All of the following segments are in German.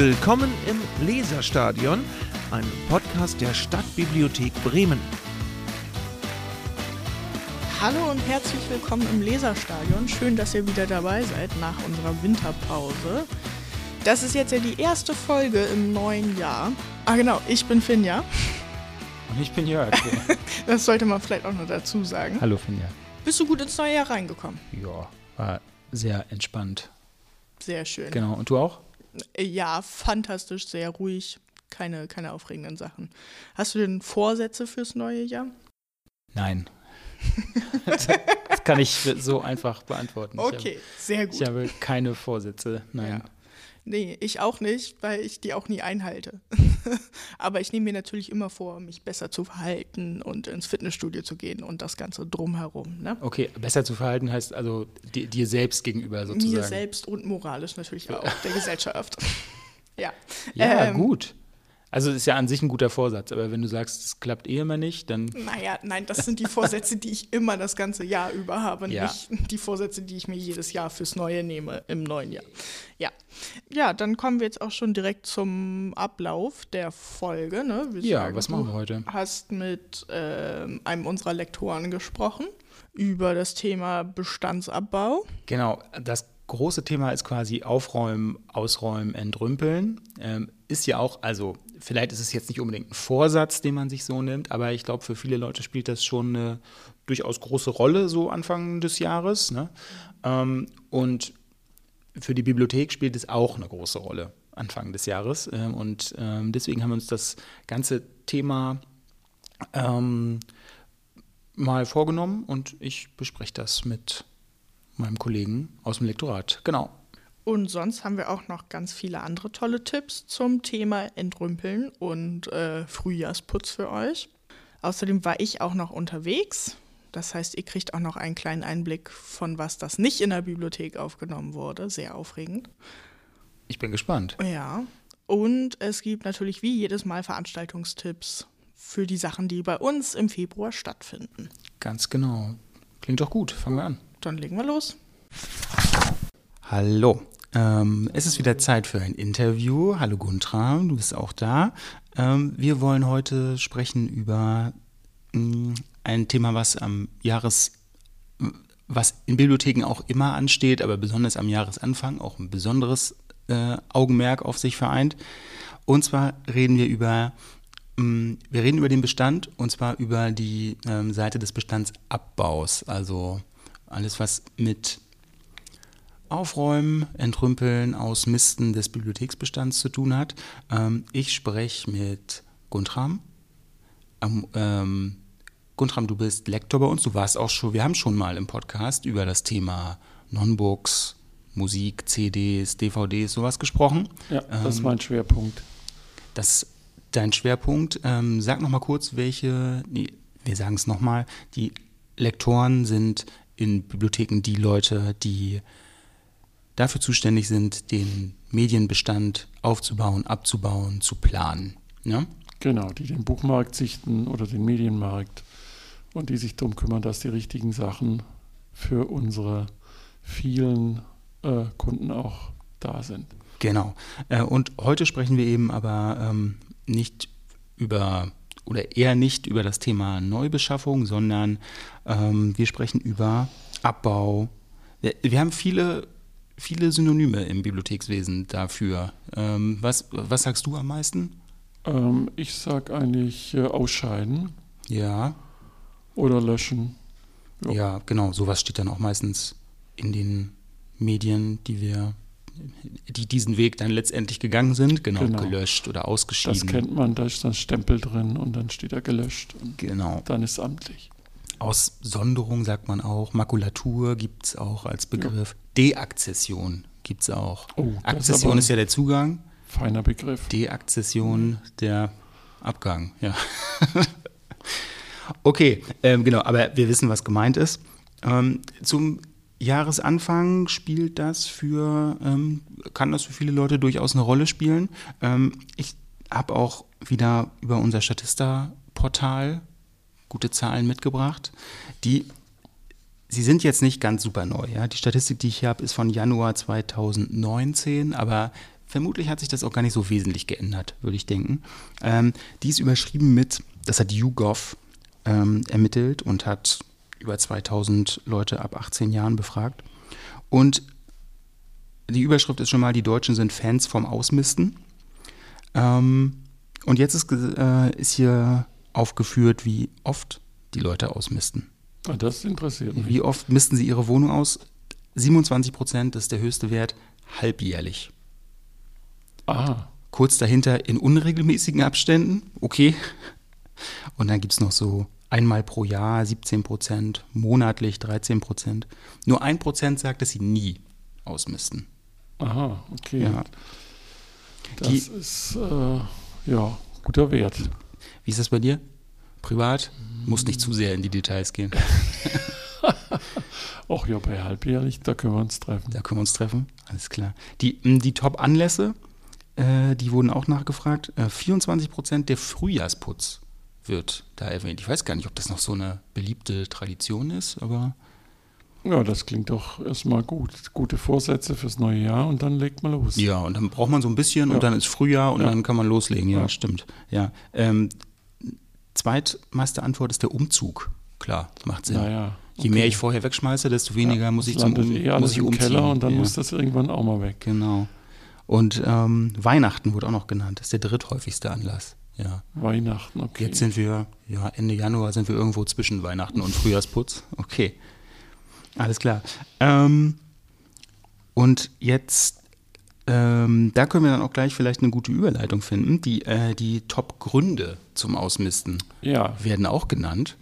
Willkommen im Leserstadion, einem Podcast der Stadtbibliothek Bremen. Hallo und herzlich willkommen im Leserstadion. Schön, dass ihr wieder dabei seid nach unserer Winterpause. Das ist jetzt ja die erste Folge im neuen Jahr. Ah genau, ich bin Finja. Und ich bin Jörg. Das sollte man vielleicht auch noch dazu sagen. Hallo Finja. Bist du gut ins neue Jahr reingekommen? Ja, war sehr entspannt. Sehr schön. Genau. Und du auch? Ja, fantastisch, sehr ruhig. Keine, keine aufregenden Sachen. Hast du denn Vorsätze fürs neue Jahr? Nein. das kann ich so einfach beantworten. Okay, sehr gut. Ich habe keine Vorsätze. Nein. Ja. Nee, ich auch nicht, weil ich die auch nie einhalte. Aber ich nehme mir natürlich immer vor, mich besser zu verhalten und ins Fitnessstudio zu gehen und das Ganze drumherum. Ne? Okay, besser zu verhalten heißt also di dir selbst gegenüber sozusagen. Mir selbst und moralisch natürlich auch, der Gesellschaft. ja. Ja, ähm, gut. Also ist ja an sich ein guter Vorsatz, aber wenn du sagst, es klappt eh immer nicht, dann. Naja, nein, das sind die Vorsätze, die ich immer das ganze Jahr über habe, ja. nicht die Vorsätze, die ich mir jedes Jahr fürs Neue nehme im neuen Jahr. Ja. Ja, dann kommen wir jetzt auch schon direkt zum Ablauf der Folge. Ne? ja, sagen, was machen wir heute? Du hast mit äh, einem unserer Lektoren gesprochen über das Thema Bestandsabbau. Genau, das große Thema ist quasi Aufräumen, Ausräumen, Entrümpeln. Ähm, ist ja auch, also vielleicht ist es jetzt nicht unbedingt ein Vorsatz, den man sich so nimmt, aber ich glaube, für viele Leute spielt das schon eine durchaus große Rolle, so Anfang des Jahres. Ne? Ähm, und für die Bibliothek spielt es auch eine große Rolle Anfang des Jahres. Ähm, und ähm, deswegen haben wir uns das ganze Thema ähm, mal vorgenommen und ich bespreche das mit meinem Kollegen aus dem Lektorat. Genau. Und sonst haben wir auch noch ganz viele andere tolle Tipps zum Thema Entrümpeln und äh, Frühjahrsputz für euch. Außerdem war ich auch noch unterwegs. Das heißt, ihr kriegt auch noch einen kleinen Einblick von was das nicht in der Bibliothek aufgenommen wurde. Sehr aufregend. Ich bin gespannt. Ja. Und es gibt natürlich wie jedes Mal Veranstaltungstipps für die Sachen, die bei uns im Februar stattfinden. Ganz genau. Klingt doch gut. Fangen wir an. Dann legen wir los. Hallo. Ähm, es ist wieder Zeit für ein Interview. Hallo Guntra, du bist auch da. Ähm, wir wollen heute sprechen über mh, mm, ein Thema, was am Jahres, was in Bibliotheken auch immer ansteht, aber besonders am Jahresanfang auch ein besonderes äh, Augenmerk auf sich vereint. Und zwar reden wir über mh, mm, wir reden über den Bestand und zwar über die ähm, Seite des Bestandsabbaus, also alles, was mit Aufräumen, Entrümpeln, Ausmisten des Bibliotheksbestands zu tun hat. Ähm, ich spreche mit Guntram. Ähm, ähm, Guntram, du bist Lektor bei uns. Du warst auch schon, wir haben schon mal im Podcast über das Thema Non-Books, Musik, CDs, DVDs, sowas gesprochen. Ja, das ist mein ähm, Schwerpunkt. Das dein Schwerpunkt. Ähm, sag noch mal kurz, welche, nee, wir sagen es noch mal, die Lektoren sind in Bibliotheken die Leute, die dafür zuständig sind, den Medienbestand aufzubauen, abzubauen, zu planen. Ja? Genau, die den Buchmarkt sichten oder den Medienmarkt und die sich darum kümmern, dass die richtigen Sachen für unsere vielen äh, Kunden auch da sind. Genau. Äh, und heute sprechen wir eben aber ähm, nicht über oder eher nicht über das Thema Neubeschaffung, sondern ähm, wir sprechen über Abbau. Wir, wir, haben viele, viele Synonyme im Bibliothekswesen dafür. Ähm, was, was sagst du am meisten? Ähm, ich sag eigentlich äh, ausscheiden. Ja. Oder löschen. Jo. Ja, genau. Sowas steht dann auch meistens in den Medien, die wir die diesen Weg dann letztendlich gegangen sind, genau, genau, gelöscht oder ausgeschieden. Das kennt man, da ist dann Stempel drin und dann steht er gelöscht. genau. Dann ist es amtlich. Aussonderung sagt man auch, Makulatur gibt es auch als Begriff. Ja. Deakzession gibt es auch. Oh, Akzession ist, ist, ja der Zugang. Feiner Begriff. Deakzession der Abgang, ja. okay, ähm, genau, aber wir wissen, was gemeint ist. Ähm, zum Jahresanfang spielt das für, ähm, kann das für viele Leute durchaus eine Rolle spielen. Ähm, ich habe auch wieder über unser Statista-Portal gute Zahlen mitgebracht. Die, sie sind jetzt nicht ganz super neu. Ja? Die Statistik, die ich hier habe, ist von Januar 2019, aber vermutlich hat sich das auch gar nicht so wesentlich geändert, würde ich denken. Ähm, die ist überschrieben mit, das hat YouGov ähm, ermittelt und hat über 2000 Leute ab 18 Jahren befragt. Und die Überschrift ist schon mal, die Deutschen sind Fans vom Ausmisten. Ähm, und jetzt ist, äh, ist hier aufgeführt, wie oft die Leute ausmisten. Ah, das interessiert mich. Wie oft misten sie ihre Wohnung aus? 27 Prozent ist der höchste Wert, halbjährlich. Ah, Kurz dahinter in unregelmäßigen Abständen, okay. Und dann gibt es noch so einmal pro Jahr 17 Prozent, monatlich 13 Prozent. Nur ein Prozent sagt, dass sie nie ausmisten. aha, okay. Ja. Das Die- ist äh, ja guter Wert. Wie ist das bei dir? Privat? Muss nicht zu sehr in die Details gehen. Auch ja, bei halbjährlich, da können wir uns treffen. Da können wir uns treffen. Alles klar. Die, m, die Top-Anlässe, äh, die wurden auch nachgefragt. Äh, 24 Prozent der Frühjahrsputz wird da erwähnt. Ich weiß gar nicht, ob das noch so eine beliebte Tradition ist, aber Ja, das klingt doch erstmal gut. Gute Vorsätze fürs neue Jahr und dann legt mal los. ja, und dann braucht man so ein bisschen Ja. und dann ist Frühjahr und Ja. dann kann man loslegen. Ja, Ja. stimmt. Ja. Ähm, zweitmeiste Antwort ist der Umzug. Klar, macht Sinn. Naja. Je mehr ich vorher wegschmeiße, desto weniger muss ich zum um, eh muss ich umziehen. Keller und dann ja. muss das irgendwann auch mal weg. Genau. Und ähm, Weihnachten wurde auch noch genannt. Das ist der dritthäufigste Anlass. Ja. Weihnachten, okay. Jetzt sind wir, ja, Ende Januar sind wir irgendwo zwischen Weihnachten und Frühjahrsputz. Okay. Alles klar. Ähm, und jetzt, ähm, da können wir dann auch gleich vielleicht eine gute Überleitung finden. Die, äh, die Top-Gründe zum Ausmisten ja, werden auch genannt.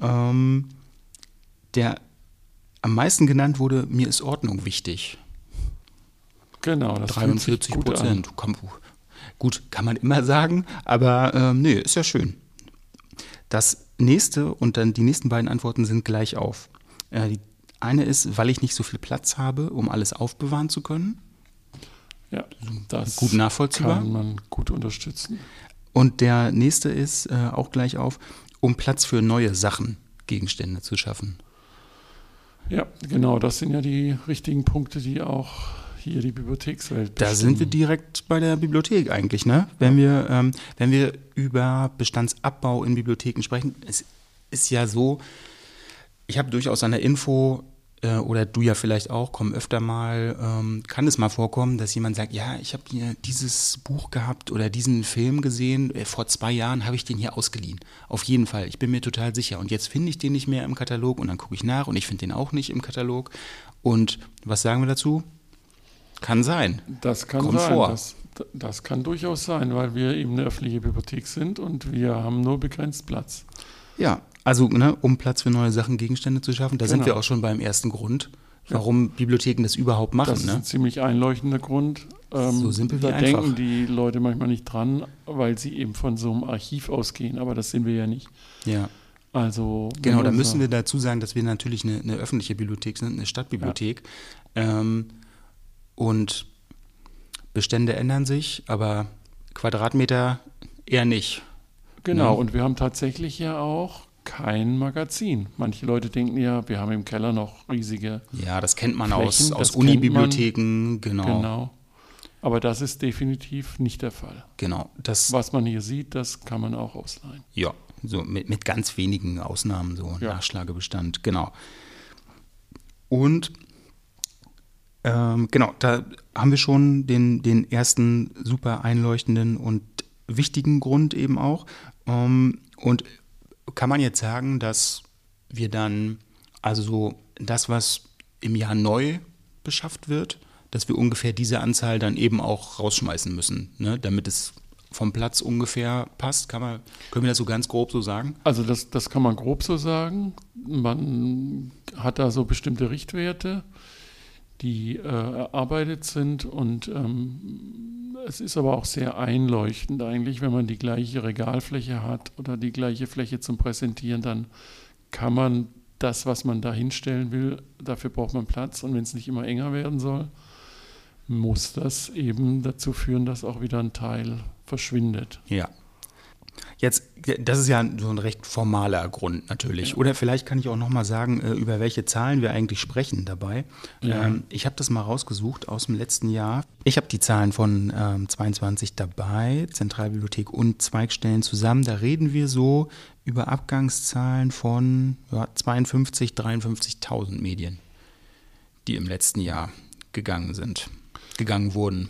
Ähm, der am meisten genannt wurde, mir ist Ordnung wichtig. genau. Das fühlt sich 43 gut an. Prozent. Komm, Gut, kann man immer sagen, aber ähm, nee, ist ja schön. Das nächste und dann die nächsten beiden Antworten sind gleich auf. Äh, die eine ist, weil ich nicht so viel Platz habe, um alles aufbewahren zu können. Ja, das Gut nachvollziehbar. kann man gut unterstützen. Und der nächste ist äh, auch gleich auf, um Platz für neue Sachen, Gegenstände zu schaffen. Ja, genau. Das sind ja die richtigen Punkte, die auch hier die Bibliothekswelt Da sind wir bestimmen. direkt bei der Bibliothek eigentlich, ne? Wenn wir, ähm, wenn wir über Bestandsabbau in Bibliotheken sprechen, es ist ja so, ich habe durchaus an der Info, äh, oder du ja vielleicht auch, kommen öfter mal, ähm, kann es mal vorkommen, dass jemand sagt, ja, ich habe hier dieses Buch gehabt oder diesen Film gesehen, äh, vor zwei Jahren habe ich den hier ausgeliehen. Auf jeden Fall, ich bin mir total sicher. Und jetzt finde ich den nicht mehr im Katalog und dann gucke ich nach und ich finde den auch nicht im Katalog. Und was sagen wir dazu? Kann sein. Das kann Kommt sein. vor. Das, das kann durchaus sein, weil wir eben eine öffentliche Bibliothek sind und wir haben nur begrenzt Platz. Ja, also ne, um Platz für neue Sachen, Gegenstände zu schaffen, da sind Genau. wir auch schon beim ersten Grund, warum Bibliotheken das überhaupt machen. Das ist ne? ein ziemlich einlösender Grund. Ähm, So simpel wie da einfach. denken die Leute manchmal nicht dran, weil sie eben von so einem Archiv ausgehen, aber das sind wir ja nicht. Ja, Also genau, da müssen wir dazu sagen, dass wir natürlich eine, eine öffentliche Bibliothek sind, eine Stadtbibliothek. Ähm, und Bestände ändern sich, aber Quadratmeter eher nicht. Genau, Ne? und wir haben tatsächlich ja auch kein Magazin. Manche Leute denken ja, wir haben im Keller noch riesige, Ja, das kennt man Flächen, aus, aus. Unibibliotheken, genau. Genau. genau. Aber das ist definitiv nicht der Fall. Das, Was man hier sieht, das kann man auch ausleihen. Ja, so mit, mit ganz wenigen Ausnahmen, so Ja. Nachschlagebestand, genau. Und ähm, genau, da haben wir schon den, den ersten super einleuchtenden und wichtigen Grund eben auch. Ähm, und kann man jetzt sagen, dass wir dann, also so das, was im Jahr neu beschafft wird, dass wir ungefähr diese Anzahl dann eben auch rausschmeißen müssen, ne? damit es vom Platz ungefähr passt. Kann man, können wir das so ganz grob so sagen? Also das, das kann man grob so sagen. Man hat da so bestimmte Richtwerte, die äh, erarbeitet sind und ähm, es ist aber auch sehr einleuchtend eigentlich, wenn man die gleiche Regalfläche hat oder die gleiche Fläche zum Präsentieren, dann kann man das, was man da hinstellen will, dafür braucht man Platz und wenn es nicht immer enger werden soll, muss das eben dazu führen, dass auch wieder ein Teil verschwindet. Ja. Jetzt, das ist ja so ein recht formaler Grund natürlich. Oder vielleicht kann ich auch noch mal sagen, äh, über welche Zahlen wir eigentlich sprechen dabei. Ja. Ähm, ich habe das mal rausgesucht aus dem letzten Jahr. Ich habe die Zahlen von ähm, 22 dabei, Zentralbibliothek und Zweigstellen zusammen. Da reden wir so über Abgangszahlen von ja, 52, 53.000 Medien, die im letzten Jahr gegangen sind, gegangen wurden.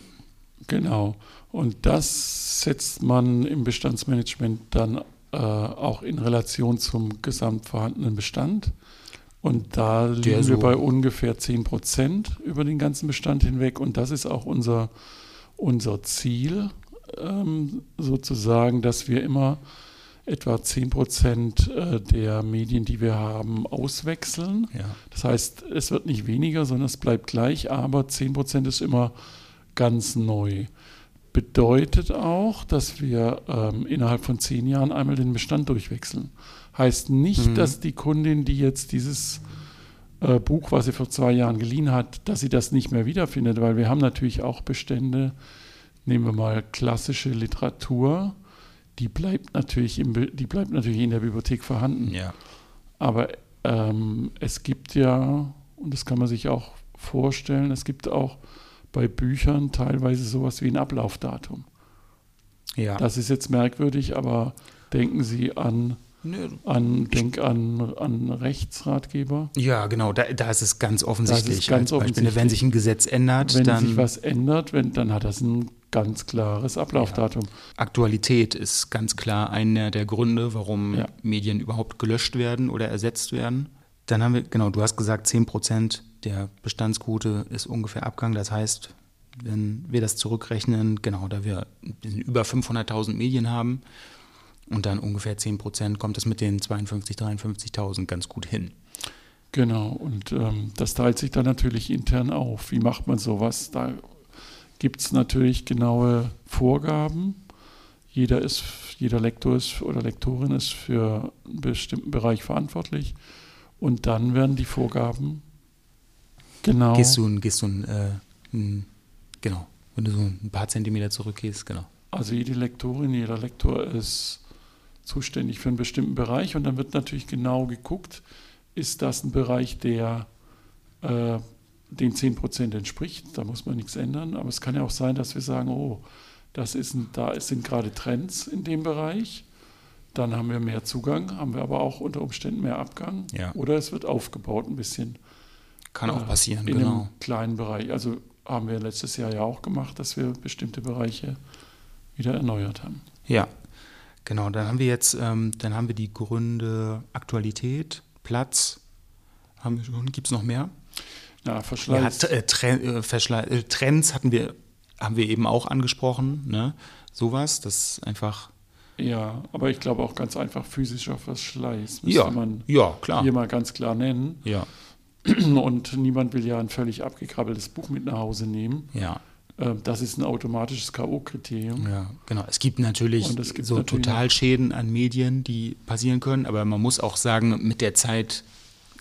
Genau. Und das setzt man im Bestandsmanagement dann äh, auch in Relation zum gesamt vorhandenen Bestand. Und da liegen so wir bei ungefähr 10 Prozent über den ganzen Bestand hinweg. Und das ist auch unser, unser Ziel, ähm, sozusagen, dass wir immer etwa 10 Prozent äh, der Medien, die wir haben, auswechseln. Ja. Das heißt, es wird nicht weniger, sondern es bleibt gleich, aber 10 Prozent ist immer ganz neu. Bedeutet auch, dass wir ähm, innerhalb von zehn Jahren einmal den Bestand durchwechseln. Heißt nicht, mhm. dass die Kundin, die jetzt dieses äh, Buch, was sie vor zwei Jahren geliehen hat, dass sie das nicht mehr wiederfindet, weil wir haben natürlich auch Bestände, nehmen wir mal klassische Literatur, die bleibt natürlich, im, die bleibt natürlich in der Bibliothek vorhanden. Ja. Aber ähm, es gibt ja, und das kann man sich auch vorstellen, es gibt auch bei Büchern teilweise sowas wie ein Ablaufdatum. Ja. Das ist jetzt merkwürdig, aber denken Sie an an, denk an, an Rechtsratgeber. Ja, genau, da, da ist es ganz offensichtlich. Ist ganz offensichtlich. Beispiel, wenn sich ein Gesetz ändert, wenn dann. sich was ändert, wenn, dann hat das ein ganz klares Ablaufdatum. Ja. Aktualität ist ganz klar einer der Gründe, warum ja. Medien überhaupt gelöscht werden oder ersetzt werden. Dann haben wir, genau, du hast gesagt, 10 Prozent der Bestandsquote ist ungefähr Abgang. Das heißt, wenn wir das zurückrechnen, genau, da wir über 500.000 Medien haben und dann ungefähr 10 Prozent, kommt es mit den 52.000, 53.000 ganz gut hin. Genau, und ähm, das teilt sich dann natürlich intern auf. Wie macht man sowas? Da gibt es natürlich genaue Vorgaben. Jeder, ist, jeder Lektor ist oder Lektorin ist für einen bestimmten Bereich verantwortlich. Und dann werden die Vorgaben Genau. Gehst du, gehst du ein, äh, ein, genau, wenn du so ein paar Zentimeter zurückgehst, genau. Also jede Lektorin, jeder Lektor ist zuständig für einen bestimmten Bereich und dann wird natürlich genau geguckt, ist das ein Bereich, der äh, den 10% entspricht, da muss man nichts ändern, aber es kann ja auch sein, dass wir sagen, oh, das ist ein, da sind gerade Trends in dem Bereich, dann haben wir mehr Zugang, haben wir aber auch unter Umständen mehr Abgang ja. oder es wird aufgebaut ein bisschen kann auch passieren, in genau. einem kleinen Bereich. Also haben wir letztes Jahr ja auch gemacht, dass wir bestimmte Bereiche wieder erneuert haben. Ja, genau. Dann haben wir jetzt, ähm, dann haben wir die Gründe Aktualität, Platz. Haben wir schon? Gibt es noch mehr? Ja, Verschleiß. Ja, äh, äh, Verschleiß, äh, Trends hatten wir, haben wir eben auch angesprochen. Ne? Sowas, das einfach. Ja, aber ich glaube auch ganz einfach physischer Verschleiß. Müsste ja, man ja, klar. hier mal ganz klar nennen. Ja. Und niemand will ja ein völlig abgekrabbeltes Buch mit nach Hause nehmen. Ja. Ähm, das ist ein automatisches K.O.-Kriterium. Ja, genau. Es gibt natürlich es gibt so natürlich Totalschäden an Medien, die passieren können, aber man muss auch sagen, mit der Zeit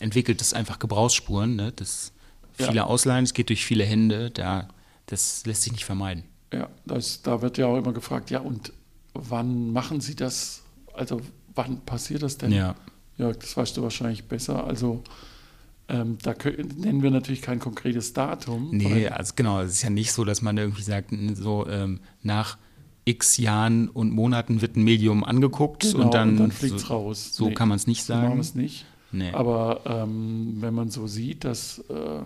entwickelt es einfach Gebrauchsspuren. Ne? Das viele ja. Ausleihen, es geht durch viele Hände, da, das lässt sich nicht vermeiden. Ja, das, da wird ja auch immer gefragt, ja, und wann machen Sie das? Also wann passiert das denn? Ja. Ja, das weißt du wahrscheinlich besser. Also ähm, da nennen wir natürlich kein konkretes Datum. Nee, also genau, es ist ja nicht so, dass man irgendwie sagt, so ähm, nach x Jahren und Monaten wird ein Medium angeguckt genau, und dann, dann fliegt es so, raus. So nee, kann man es nicht sagen. So machen wir es nicht. Nee. Aber ähm, wenn man so sieht, dass äh,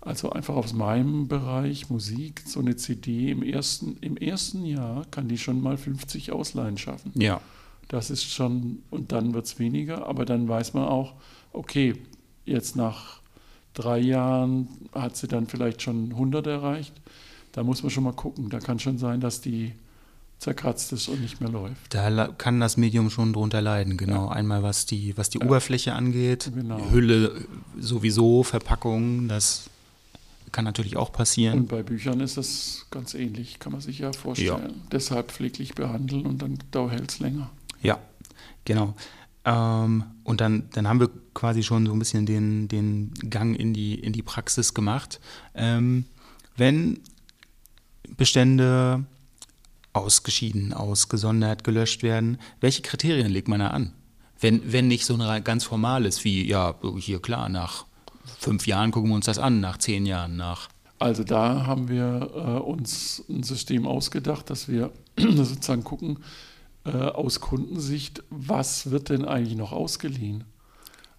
also einfach aus meinem Bereich Musik, so eine CD im ersten, im ersten Jahr kann die schon mal 50 Ausleihen schaffen. Ja. Das ist schon, und dann wird es weniger, aber dann weiß man auch, okay, Jetzt nach drei Jahren hat sie dann vielleicht schon 100 erreicht. Da muss man schon mal gucken. Da kann schon sein, dass die zerkratzt ist und nicht mehr läuft. Da kann das Medium schon drunter leiden, genau. Ja. Einmal was die, was die ja. Oberfläche angeht, genau. Hülle sowieso, Verpackung, das kann natürlich auch passieren. Und bei Büchern ist das ganz ähnlich, kann man sich ja vorstellen. Ja. Deshalb pfleglich behandeln und dann hält es länger. Ja, genau. Ähm, und dann, dann haben wir quasi schon so ein bisschen den, den Gang in die, in die Praxis gemacht. Ähm, wenn Bestände ausgeschieden, ausgesondert, gelöscht werden. Welche Kriterien legt man da an? Wenn, wenn nicht so ein ganz formales wie, ja, hier klar, nach fünf Jahren gucken wir uns das an, nach zehn Jahren, nach. Also da haben wir äh, uns ein System ausgedacht, dass wir sozusagen gucken, äh, aus Kundensicht, was wird denn eigentlich noch ausgeliehen?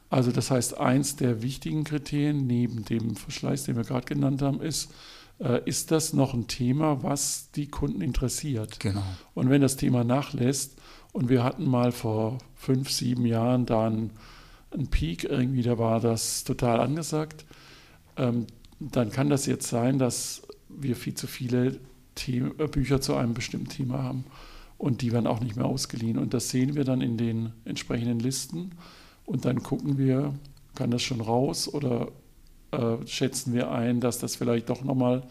Also das heißt, eins der wichtigen Kriterien neben dem Verschleiß, den wir gerade genannt haben, ist, äh, ist das noch ein Thema, was die Kunden interessiert? Genau. Und wenn das Thema nachlässt, und wir hatten mal vor fünf, sieben Jahren da einen, einen Peak, irgendwie, da war das total angesagt, ähm, dann kann das jetzt sein, dass wir viel zu viele The äh, Bücher zu einem bestimmten Thema haben und die werden auch nicht mehr ausgeliehen. Und das sehen wir dann in den entsprechenden Listen und dann gucken wir, kann das schon raus oder äh, schätzen wir ein, dass das vielleicht doch nochmal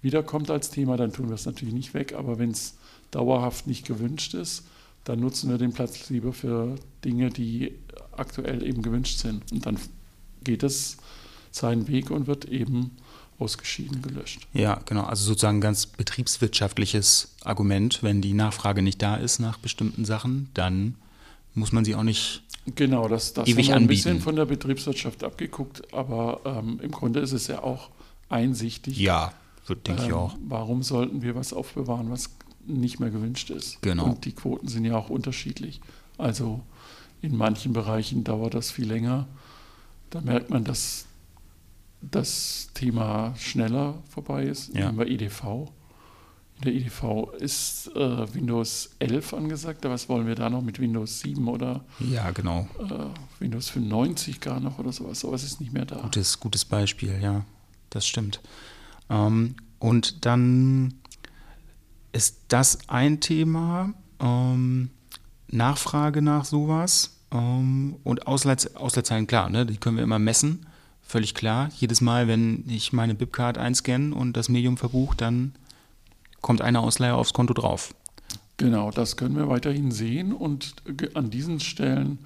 wiederkommt als Thema, dann tun wir es natürlich nicht weg. Aber wenn es dauerhaft nicht gewünscht ist, dann nutzen wir den Platz lieber für Dinge, die aktuell eben gewünscht sind. Und dann geht es seinen Weg und wird eben ausgeschieden gelöscht. Ja, genau. Also sozusagen ein ganz betriebswirtschaftliches Argument. Wenn die Nachfrage nicht da ist nach bestimmten Sachen, dann muss man sie auch nicht Genau, das, das ewig haben wir ein bisschen von der Betriebswirtschaft abgeguckt, aber ähm, im Grunde ist es ja auch einsichtig. Ja, denke ich Ähm, auch. Warum sollten wir was aufbewahren, was nicht mehr gewünscht ist? Genau. Und die Quoten sind ja auch unterschiedlich. Also in manchen Bereichen dauert das viel länger. Da merkt man, dass das Thema schneller vorbei ist. Ja. Nehmen wir EDV. In der EDV ist äh, Windows 11 angesagt. Aber was wollen wir da noch mit Windows 7 oder Ja, genau. äh, Windows 95 gar noch oder sowas? Sowas ist nicht mehr da. Gutes, gutes Beispiel, ja. Das stimmt. Ähm, und dann ist das ein Thema, ähm, Nachfrage nach sowas ähm, und Ausleits klar, ne, die können wir immer messen, völlig klar. Jedes Mal, wenn ich meine Bipcard einscanne und das Medium verbuche, dann kommt eine Ausleihe aufs Konto drauf. Genau, das können wir weiterhin sehen und an diesen Stellen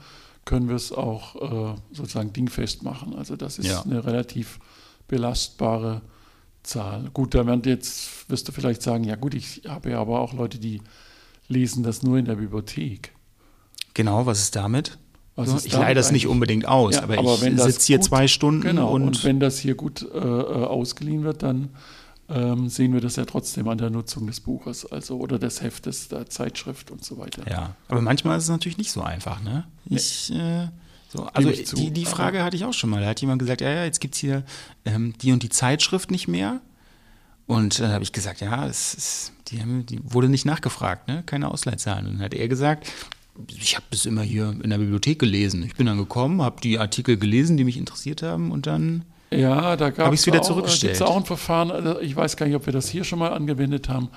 können wir es auch äh, sozusagen dingfest machen. Also das ist Ja. eine relativ belastbare Zahl. Gut, da werden jetzt wirst du vielleicht sagen, ja gut, ich habe ja aber auch Leute, die lesen das nur in der Bibliothek. Genau, was ist damit? Was So, ist ich damit leihe das nicht unbedingt aus, Ja, aber, aber ich sitze hier gut- zwei Stunden Genau, und, und, wenn das hier gut äh, äh, ausgeliehen wird, dann ähm, sehen wir das ja trotzdem an der Nutzung des Buches, also oder des Heftes, der Zeitschrift und so weiter. Ja, aber manchmal ist es natürlich nicht so einfach, ne? Ich, äh, so, also ich die, die Frage hatte ich auch schon mal. Da hat jemand gesagt, ja, ja, jetzt gibt es hier ähm, die und die Zeitschrift nicht mehr. Und dann habe ich gesagt, ja, es ist, die, haben, die wurde nicht nachgefragt, ne? keine Ausleihzahlen. Und dann hat er gesagt, ich habe das immer hier in der Bibliothek gelesen. Ich bin dann gekommen, habe die Artikel gelesen, die mich interessiert haben und dann Ja, da gab Hab ich's wieder auch, zurückgestellt. Gibt es auch ein Verfahren, also ich weiß gar nicht, ob wir das hier schon mal angewendet haben.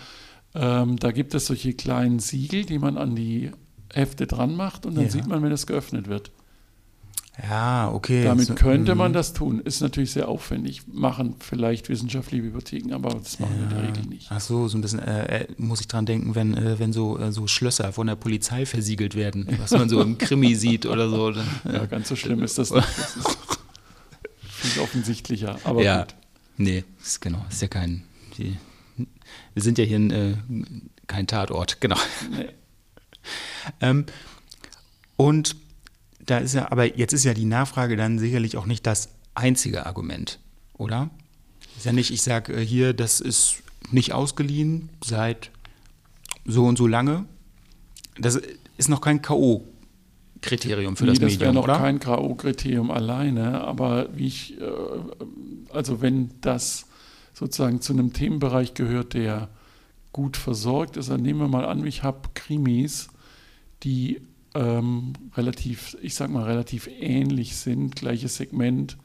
Ähm, da gibt es solche kleinen Siegel, die man an die Hefte dran macht und dann Ja. sieht man, wenn es geöffnet wird. Ja, okay. Damit so, könnte man mhm. das tun. Ist natürlich sehr aufwendig. Machen vielleicht wissenschaftliche Bibliotheken, aber das machen wir in der Regel nicht. Ach so, so ein bisschen äh, äh, muss ich dran denken, wenn, äh, wenn so, äh, so Schlösser von der Polizei versiegelt werden, was man so im Krimi sieht oder so. Ja, ganz so schlimm ist das nicht. Das ist viel offensichtlicher. Aber ja, gut. nee, ist, genau, ist ja kein. Die, wir sind ja hier ein, äh, kein Tatort, genau. Nee. Ähm, und da ist ja, aber jetzt ist ja die Nachfrage dann sicherlich auch nicht das einzige Argument, oder? Ist ja nicht, ich sage äh, hier, das ist nicht ausgeliehen seit so und so lange. Das ist noch kein K.O.-Kriterium für nee, das das Medium, noch oder? kein K.O.-Kriterium alleine, aber wie ich, äh, also wenn das sozusagen zu einem Themenbereich gehört, der gut versorgt ist, dann nehmen wir mal an, ich habe Krimis, die ähm, relativ, ich sag mal, relativ ähnlich sind, gleiches Segment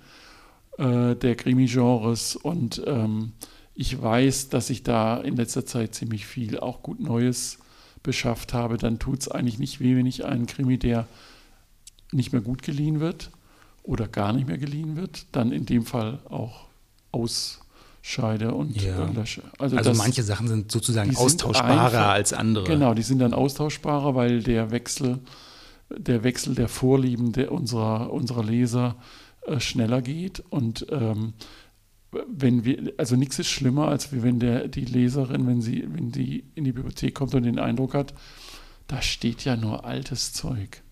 äh, der Krimi-Genres. Und ähm, ich weiß, dass ich da in letzter Zeit ziemlich viel auch gut Neues beschafft habe, dann tut es eigentlich nicht weh, wenn ich einen Krimi, der nicht mehr gut geliehen wird oder gar nicht mehr geliehen wird, dann in dem Fall auch ausscheide und Ja. lösche. Also, Also das, manche Sachen sind sozusagen die sind austauschbarer einfach- als andere. Genau, die sind dann austauschbarer, weil der Wechsel, der Wechsel der Vorlieben der, unserer, unserer Leser äh, schneller geht. Und ähm, wenn wir, also nichts ist schlimmer, als wenn der, die Leserin, wenn sie, wenn die in die Bibliothek kommt und den Eindruck hat, da steht ja nur altes Zeug.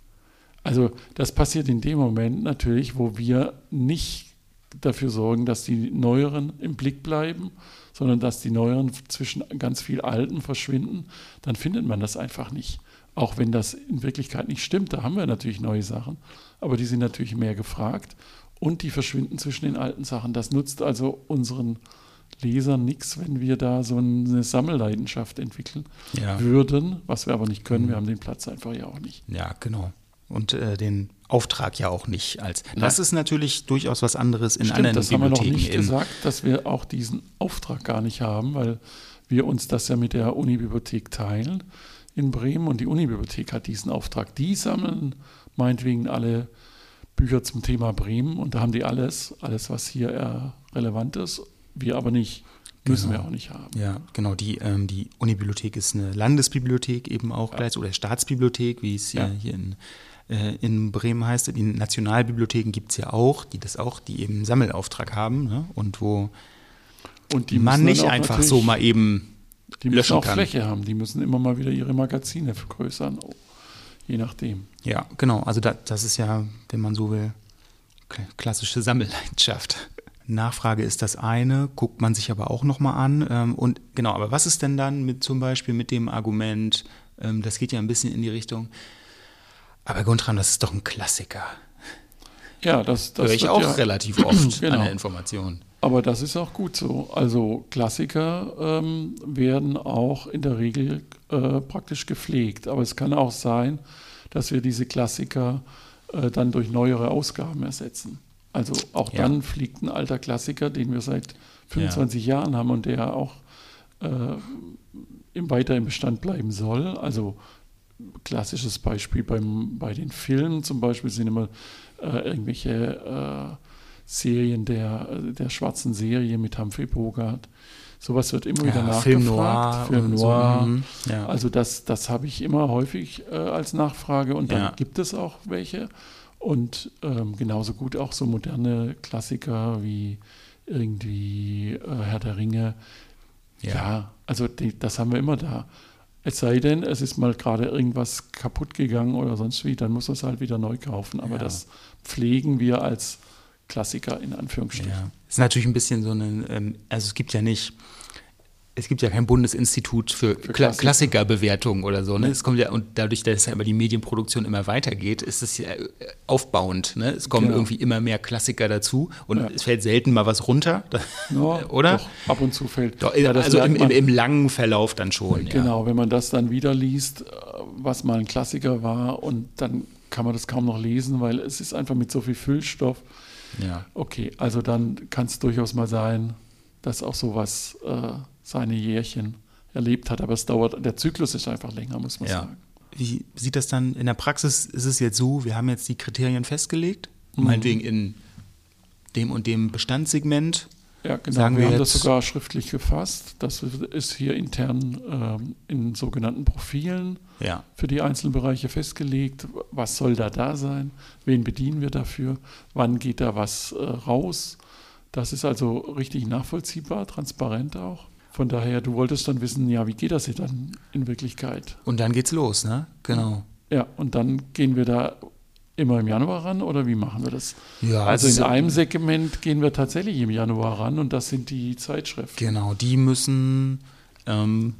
Also das passiert in dem Moment natürlich, wo wir nicht dafür sorgen, dass die Neueren im Blick bleiben, sondern dass die Neueren zwischen ganz viel Alten verschwinden, dann findet man das einfach nicht. Auch wenn das in Wirklichkeit nicht stimmt, da haben wir natürlich neue Sachen, aber die sind natürlich mehr gefragt und die verschwinden zwischen den alten Sachen. Das nutzt also unseren Lesern nichts, wenn wir da so eine Sammelleidenschaft entwickeln Ja. würden, was wir aber nicht können. Mhm. Wir haben den Platz einfach ja auch nicht. Ja, genau. Und äh, den Auftrag ja auch nicht als. Nein. Das ist natürlich durchaus was anderes in Stimmt, anderen das haben wir noch Bibliotheken. nicht gesagt, dass wir auch diesen Auftrag gar nicht haben, weil wir uns das ja mit der Unibibliothek teilen in Bremen und die Unibibliothek hat diesen Auftrag. Die sammeln meinetwegen alle Bücher zum Thema Bremen und da haben die alles, alles was hier äh, relevant ist. Wir aber nicht, müssen Genau. wir auch nicht haben. Ja, genau. Die, ähm, die Unibibliothek ist eine Landesbibliothek eben auch Ja. gleich oder Staatsbibliothek, wie es Ja. hier, in, in Bremen heißt. Die Nationalbibliotheken gibt es ja auch, die das auch, die eben Sammelauftrag haben ne? und wo Und die man nicht einfach so mal eben Die müssen löschen auch kann. Fläche haben, die müssen immer mal wieder ihre Magazine vergrößern, je nachdem. Ja, genau. Also da, das ist ja, wenn man so will, klassische Sammelleidenschaft. Nachfrage ist das eine, guckt man sich aber auch nochmal an. Ähm, und genau, aber was ist denn dann mit zum Beispiel mit dem Argument, ähm, das geht ja ein bisschen in die Richtung, aber Guntram, das ist doch ein Klassiker. Ja, das, das Höre ich auch ja, relativ oft Genau. an der Information. Aber das ist auch gut so. Also Klassiker ähm, werden auch in der Regel äh, praktisch gepflegt. Aber es kann auch sein, dass wir diese Klassiker äh, dann durch neuere Ausgaben ersetzen. Also auch Ja. dann fliegt ein alter Klassiker, den wir seit 25 Jahren haben und der auch äh, im weiter im Bestand bleiben soll. Also klassisches Beispiel beim, bei den Filmen zum Beispiel sind immer äh, irgendwelche äh, Serien der, der schwarzen Serie mit Humphrey Bogart. Sowas wird immer wieder Ja, nachgefragt. Film Noir. Film und so, Noir. mhm, ja. Also das, das habe ich immer häufig äh, als Nachfrage und dann Ja. gibt es auch welche. Und ähm, genauso gut auch so moderne Klassiker wie irgendwie äh, Herr der Ringe. Ja, also die, das haben wir immer da. Es sei denn, es ist mal gerade irgendwas kaputt gegangen oder sonst wie, dann muss man es halt wieder neu kaufen. Aber Ja. das pflegen wir als Klassiker in Anführungsstrichen. Ja. Ist natürlich ein bisschen so eine, ähm, also es gibt ja nicht, es gibt ja kein Bundesinstitut für, Kla Klassiker. Klassikerbewertung oder so. Ne? Es kommt ja, und dadurch, dass ja immer die Medienproduktion immer weitergeht, ist es ja äh, aufbauend. Ne? Es kommen Genau. irgendwie immer mehr Klassiker dazu und Ja. es fällt selten mal was runter. Ja, Oder? Doch, ab und zu fällt. Doch, Ja, das also im, im, im langen Verlauf dann schon. Ja. Genau, wenn man das dann wieder liest, äh, was mal ein Klassiker war, und dann kann man das kaum noch lesen, weil es ist einfach mit so viel Füllstoff. Ja. Okay, also dann kann es durchaus mal sein, dass auch sowas äh, seine Jährchen erlebt hat, aber es dauert, der Zyklus ist einfach länger, muss man Ja. sagen. Wie sieht das dann in der Praxis? Ist es jetzt so, wir haben jetzt die Kriterien festgelegt, Mhm. meinetwegen in dem und dem Bestandssegment. Ja, genau. Sagen wir, wir haben das sogar schriftlich gefasst. Das ist hier intern ähm, in sogenannten Profilen Ja. für die einzelnen Bereiche festgelegt. Was soll da da sein? Wen bedienen wir dafür? Wann geht da was äh, raus? Das ist also richtig nachvollziehbar, transparent auch. Von daher, du wolltest dann wissen, ja, wie geht das hier dann in Wirklichkeit? Und dann geht's los, ne? Genau. Ja, und dann gehen wir da immer im Januar ran oder wie machen wir das? Ja, Also es in einem Segment gehen wir tatsächlich im Januar ran und das sind die Zeitschriften. Genau, die müssen, ähm,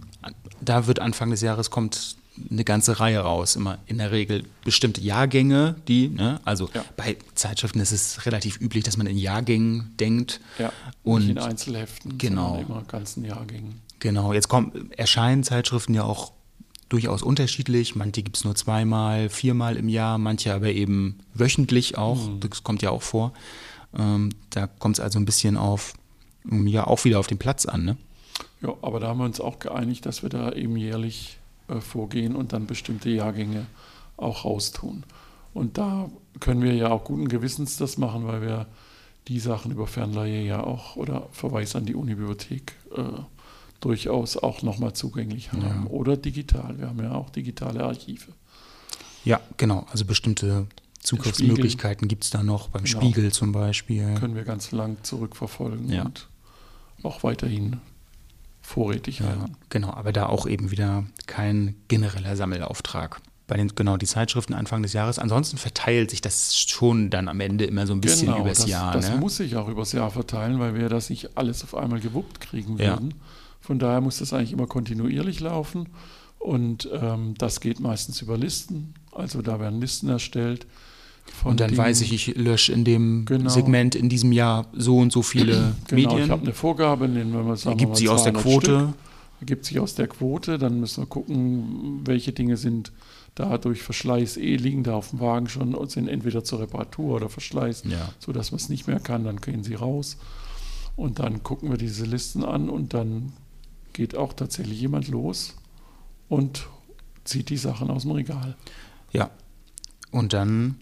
da wird Anfang des Jahres kommt eine ganze Reihe raus, immer in der Regel bestimmte Jahrgänge, die, ne, also Ja. bei Zeitschriften ist es relativ üblich, dass man in Jahrgängen denkt. Ja, Und nicht in Einzelheften, genau. immer ganzen Jahrgängen. Genau, jetzt kommen, erscheinen Zeitschriften ja auch durchaus unterschiedlich. Manche gibt es nur zweimal, viermal im Jahr, manche aber eben wöchentlich auch. Mhm. Das kommt ja auch vor. Ähm, da kommt es also ein bisschen auf, ja, auch wieder auf den Platz an, ne? Ja, aber da haben wir uns auch geeinigt, dass wir da eben jährlich äh, vorgehen und dann bestimmte Jahrgänge auch raustun. Und da können wir ja auch guten Gewissens das machen, weil wir die Sachen über Fernleihe ja auch oder Verweis an die Unibibliothek äh, durchaus auch nochmal zugänglich haben. Ja. Oder digital. Wir haben ja auch digitale Archive. Ja, genau. Also bestimmte Zugriffsmöglichkeiten gibt es da noch, beim Genau. Spiegel zum Beispiel. können wir ganz lang zurückverfolgen Ja. und auch weiterhin vorrätig Ja, genau, aber da auch eben wieder kein genereller Sammelauftrag. Bei den, genau, die Zeitschriften Anfang des Jahres. Ansonsten verteilt sich das schon dann am Ende immer so ein bisschen genau, übers das, Jahr. das ne? muss sich auch übers Jahr verteilen, weil wir das nicht alles auf einmal gewuppt kriegen Ja. würden. Von daher muss das eigentlich immer kontinuierlich laufen und ähm, das geht meistens über Listen. Also da werden Listen erstellt. Von Und dann weiß ich, ich lösche in dem Genau. Segment in diesem Jahr so und so viele Genau, ich Medien. habe eine Vorgabe, nehmen wir mal, sagen Ergibt sie aus der 200 Quote. Stück. Ergibt sich aus der Quote, dann müssen wir gucken, welche Dinge sind da durch Verschleiß eh liegen da auf dem Wagen schon und sind entweder zur Reparatur oder Verschleiß, Ja. sodass man es nicht mehr kann, dann gehen sie raus. Und dann gucken wir diese Listen an und dann geht auch tatsächlich jemand los und zieht die Sachen aus dem Regal. Ja. Und dann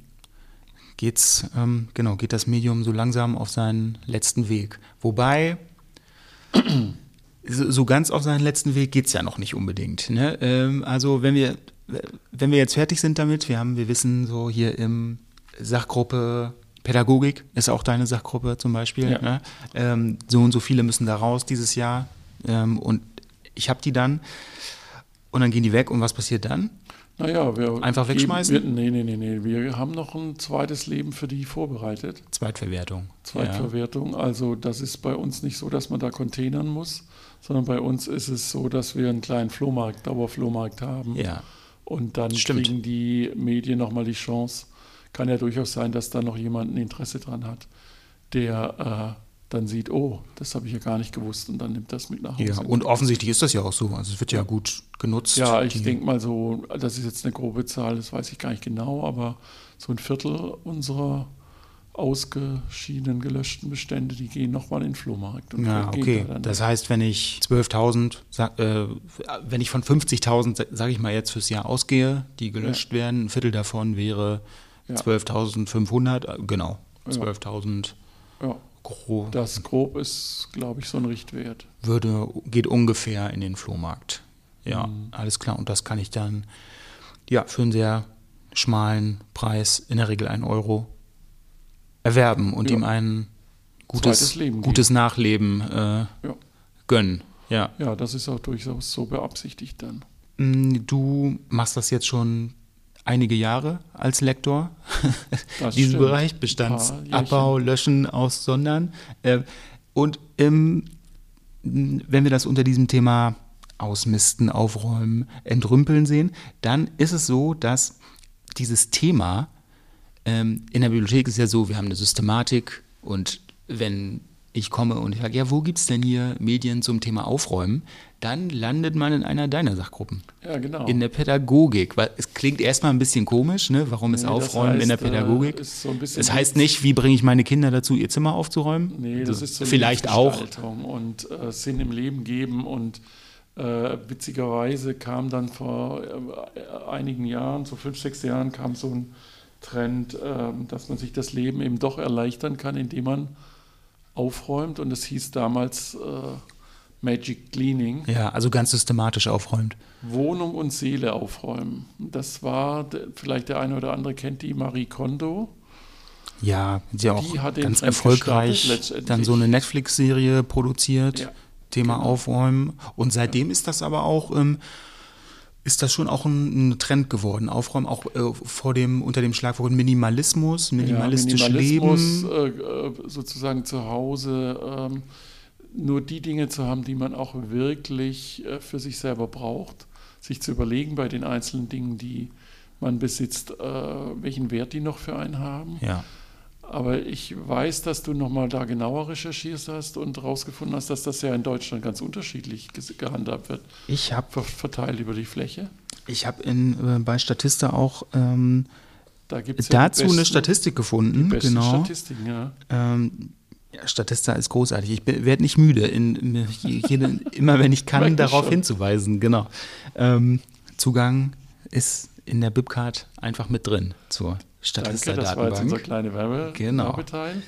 geht's, ähm, genau, geht das Medium so langsam auf seinen letzten Weg. Wobei, so, ganz auf seinen letzten Weg geht's ja noch nicht unbedingt. Ne? Ähm, also wenn wir, wenn wir jetzt fertig sind damit, wir haben, wir wissen so hier im Sachgruppe Pädagogik ist auch deine Sachgruppe zum Beispiel. Ja. Ne? Ähm, so und so viele müssen da raus dieses Jahr. Ähm, und ich habe die dann und dann gehen die weg und was passiert dann? Naja, wir Einfach geben- wegschmeißen? Wir, nee, nee, nee, nee. Wir haben noch ein zweites Leben für die vorbereitet. Zweitverwertung. Zweitverwertung. Also das ist bei uns nicht so, dass man da containern muss, sondern bei uns ist es so, dass wir einen kleinen Flohmarkt, Dauerflohmarkt haben. Ja. ja. Und dann Stimmt. kriegen die Medien nochmal die Chance. Kann ja durchaus sein, dass da noch jemand ein Interesse dran hat, der äh, dann sieht, oh, das habe ich ja gar nicht gewusst und dann nimmt das mit nach Hause. Ja, und offensichtlich ist das ja auch so. Also es wird ja gut genutzt. Ja, ich denke mal so, das ist jetzt eine grobe Zahl, das weiß ich gar nicht genau, aber so ein Viertel unserer ausgeschiedenen, gelöschten Bestände, die gehen nochmal in den Flohmarkt. Und Ja, okay. da Das heißt, wenn ich 12.000, sag- äh, wenn ich von 50.000, sage ich mal jetzt fürs Jahr ausgehe, die gelöscht werden, ein Viertel davon wäre Ja. 12.500, äh, genau, Ja. 12.000 ja, gro das grob ist, glaube ich, so ein Richtwert. würde, geht ungefähr in den Flohmarkt. Ja, Mhm. alles klar. Und das kann ich dann, ja, für einen sehr schmalen Preis, in der Regel einen Euro, erwerben und Ja. ihm ein gutes, gutes Nachleben äh, Ja. gönnen. Ja. Ja, das ist auch durchaus so beabsichtigt dann. Mm, Du machst das jetzt schon einige Jahre als Lektor, diesen stimmt. Bereich, Bestandsabbau, Löschen, Aussondern. Äh, Und ähm, wenn wir das unter diesem Thema Ausmisten, Aufräumen, Entrümpeln sehen, dann ist es so, dass dieses Thema ähm, in der Bibliothek ist ja so, wir haben eine Systematik und wenn ich komme und ich sage, ja, wo gibt es denn hier Medien zum Thema Aufräumen, dann landet man in einer deiner Sachgruppen. Ja, genau. In der Pädagogik, weil es klingt erstmal ein bisschen komisch, ne? Warum ist Nee, Aufräumen in der heißt, äh, Pädagogik? ist so Es heißt nicht, wie bringe ich meine Kinder dazu, ihr Zimmer aufzuräumen? Nee, das So, ist so vielleicht auch. Und äh, Sinn im Leben geben und äh, witzigerweise kam dann vor äh, einigen Jahren, so fünf, sechs Jahren, kam so ein Trend, äh, dass man sich das Leben eben doch erleichtern kann, indem man aufräumt und es hieß damals äh, Magic Cleaning, Ja, also ganz systematisch aufräumt. Wohnung und Seele aufräumen. Das war, vielleicht der eine oder andere kennt die, Marie Kondo. Ja, sie ja auch Die hat den ganz erfolgreich dann so eine Netflix-Serie produziert, Ja, Thema genau. Aufräumen. Und seitdem ist das aber auch, ähm, ist das schon auch ein, ein Trend geworden. Aufräumen auch äh, vor dem, unter dem Schlagwort Minimalismus, minimalistisch ja, Minimalismus, leben. äh, äh, sozusagen zu Hause ähm, nur die Dinge zu haben, die man auch wirklich äh, für sich selber braucht, sich zu überlegen bei den einzelnen Dingen, die man besitzt, äh, welchen Wert die noch für einen haben. Ja. Aber ich weiß, dass du nochmal da genauer recherchiert hast und herausgefunden hast, dass das ja in Deutschland ganz unterschiedlich gehandhabt wird, Ich habe ver verteilt über die Fläche. ich hab in, äh, bei Statista auch ähm, Da ja dazu die besten, eine Statistik die gefunden. besten Genau. Statistiken, ja. Ähm, ja, Statista ist großartig. Ich werde nicht müde, in, in, jede, immer wenn ich kann, darauf schon. hinzuweisen. Genau. Ähm, Zugang ist in der Bibcard einfach mit drin zur Danke, das war jetzt unser Statista-Datenbank. kleine Werbe Genau. Werbeteil.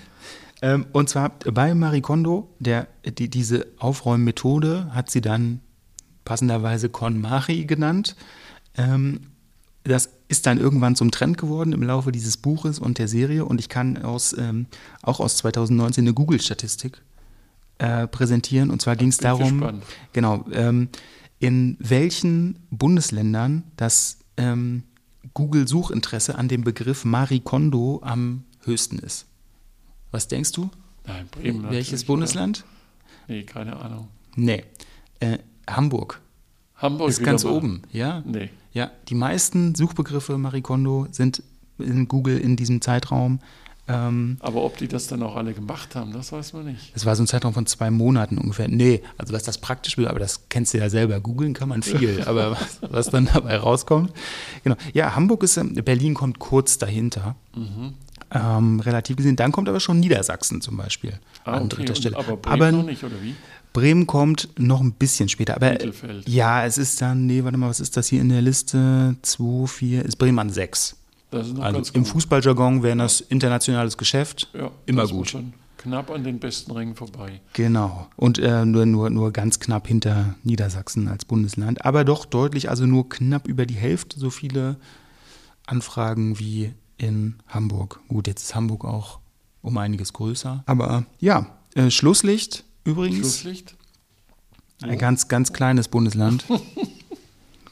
Ähm, und zwar bei Marie Kondo, der, die, diese Aufräummethode hat sie dann passenderweise KonMari genannt. Ähm, das ist dann irgendwann zum Trend geworden im Laufe dieses Buches und der Serie. Und ich kann aus, ähm, auch aus 2019 eine Google-Statistik äh, präsentieren. Und zwar ging es darum, gespannt. genau, ähm, in welchen Bundesländern das ähm, Google-Suchinteresse an dem Begriff Marie Kondo am höchsten ist. Was denkst du? Nein, Bremen Welches Bundesland? Nee, keine Ahnung. Nee. Äh, Hamburg Hamburg ist ganz mal. oben, ja. Nee. Ja, die meisten Suchbegriffe Marie Kondo sind in Google in diesem Zeitraum. Ähm, Aber ob die das dann auch alle gemacht haben, das weiß man nicht. das war so ein Zeitraum von zwei Monaten ungefähr. Nee, also was das praktisch will, aber das kennst du ja selber. Googeln kann man viel, aber was, was dann dabei rauskommt. Genau. Ja, Hamburg ist, ähm, Berlin kommt kurz dahinter. Mhm. Ähm, relativ gesehen. Dann kommt aber schon Niedersachsen zum Beispiel Ah, an okay. dritter Und, Stelle. aber Bremen aber noch nicht, oder wie? Bremen kommt noch ein bisschen später. Aber Mittelfeld. ja, es ist dann, nee, warte mal, was ist das hier in der Liste? 2, 4, ist Bremen an 6. Also im. Fußballjargon wäre das internationales Geschäft. Ja, immer gut. Schon knapp an den besten Rängen vorbei. Genau. Und äh, nur, nur, nur ganz knapp hinter Niedersachsen als Bundesland. Aber doch deutlich, also nur knapp über die Hälfte so viele Anfragen wie in Hamburg. Gut, jetzt ist Hamburg auch um einiges größer. Aber ja, äh, Schlusslicht übrigens. Schlusslicht? Ein ganz, ganz kleines Bundesland.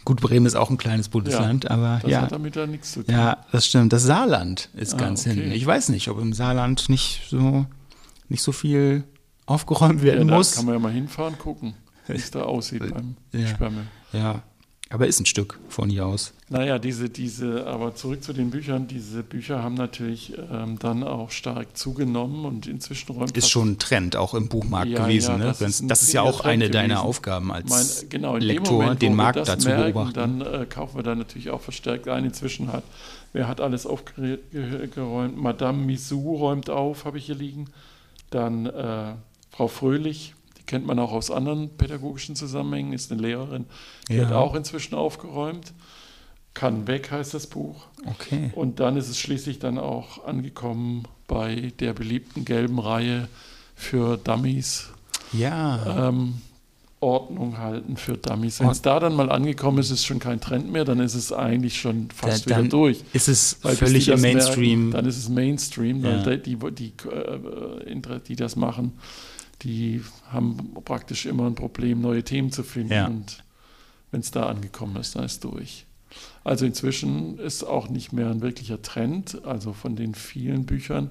Gut, Bremen ist auch ein kleines Bundesland, aber Das ja. hat damit ja nichts zu tun. Ja, das stimmt. Das Saarland ist Ah, ganz okay. hinten. Ich weiß nicht, ob im Saarland nicht so, nicht so viel aufgeräumt Ja, werden da muss. kann man ja mal hinfahren, gucken, wie es da aussieht beim Ja. Sperrmüll. Ja, aber ist ein Stück von hier aus. Naja, diese, diese, aber zurück zu den Büchern, diese Bücher haben natürlich ähm, dann auch stark zugenommen und inzwischen räumt Ist schon ein Trend auch im Buchmarkt Ja, gewesen. ja, ne? das das, ist das ist ja auch eine Trend deiner gewesen. Aufgaben als Mein, genau, Lektor, Moment, den Markt das dazu merken, beobachten. Dann äh, kaufen wir da natürlich auch verstärkt ein. Inzwischen hat, wer hat alles aufgeräumt? Madame Misou räumt auf, habe ich hier liegen. Dann äh, Frau Fröhlich, kennt man auch aus anderen pädagogischen Zusammenhängen, ist eine Lehrerin, die Ja. hat auch inzwischen aufgeräumt. Kann weg heißt das Buch. Okay. Und dann ist es schließlich dann auch angekommen bei der beliebten gelben Reihe für Dummies. Ja. Ähm, Ordnung halten für Dummies. Wenn es da dann mal angekommen ist, ist es schon kein Trend mehr, dann ist es eigentlich schon fast Da- wieder durch. ist es Weil völlig im das merken, Mainstream. dann ist es Mainstream. Ja. Weil die, die, die, äh, Inter- die das machen, die haben praktisch immer ein Problem, neue Themen zu finden. Ja. Und wenn es da angekommen ist, dann ist es durch. Also inzwischen ist auch nicht mehr ein wirklicher Trend. Also von den vielen Büchern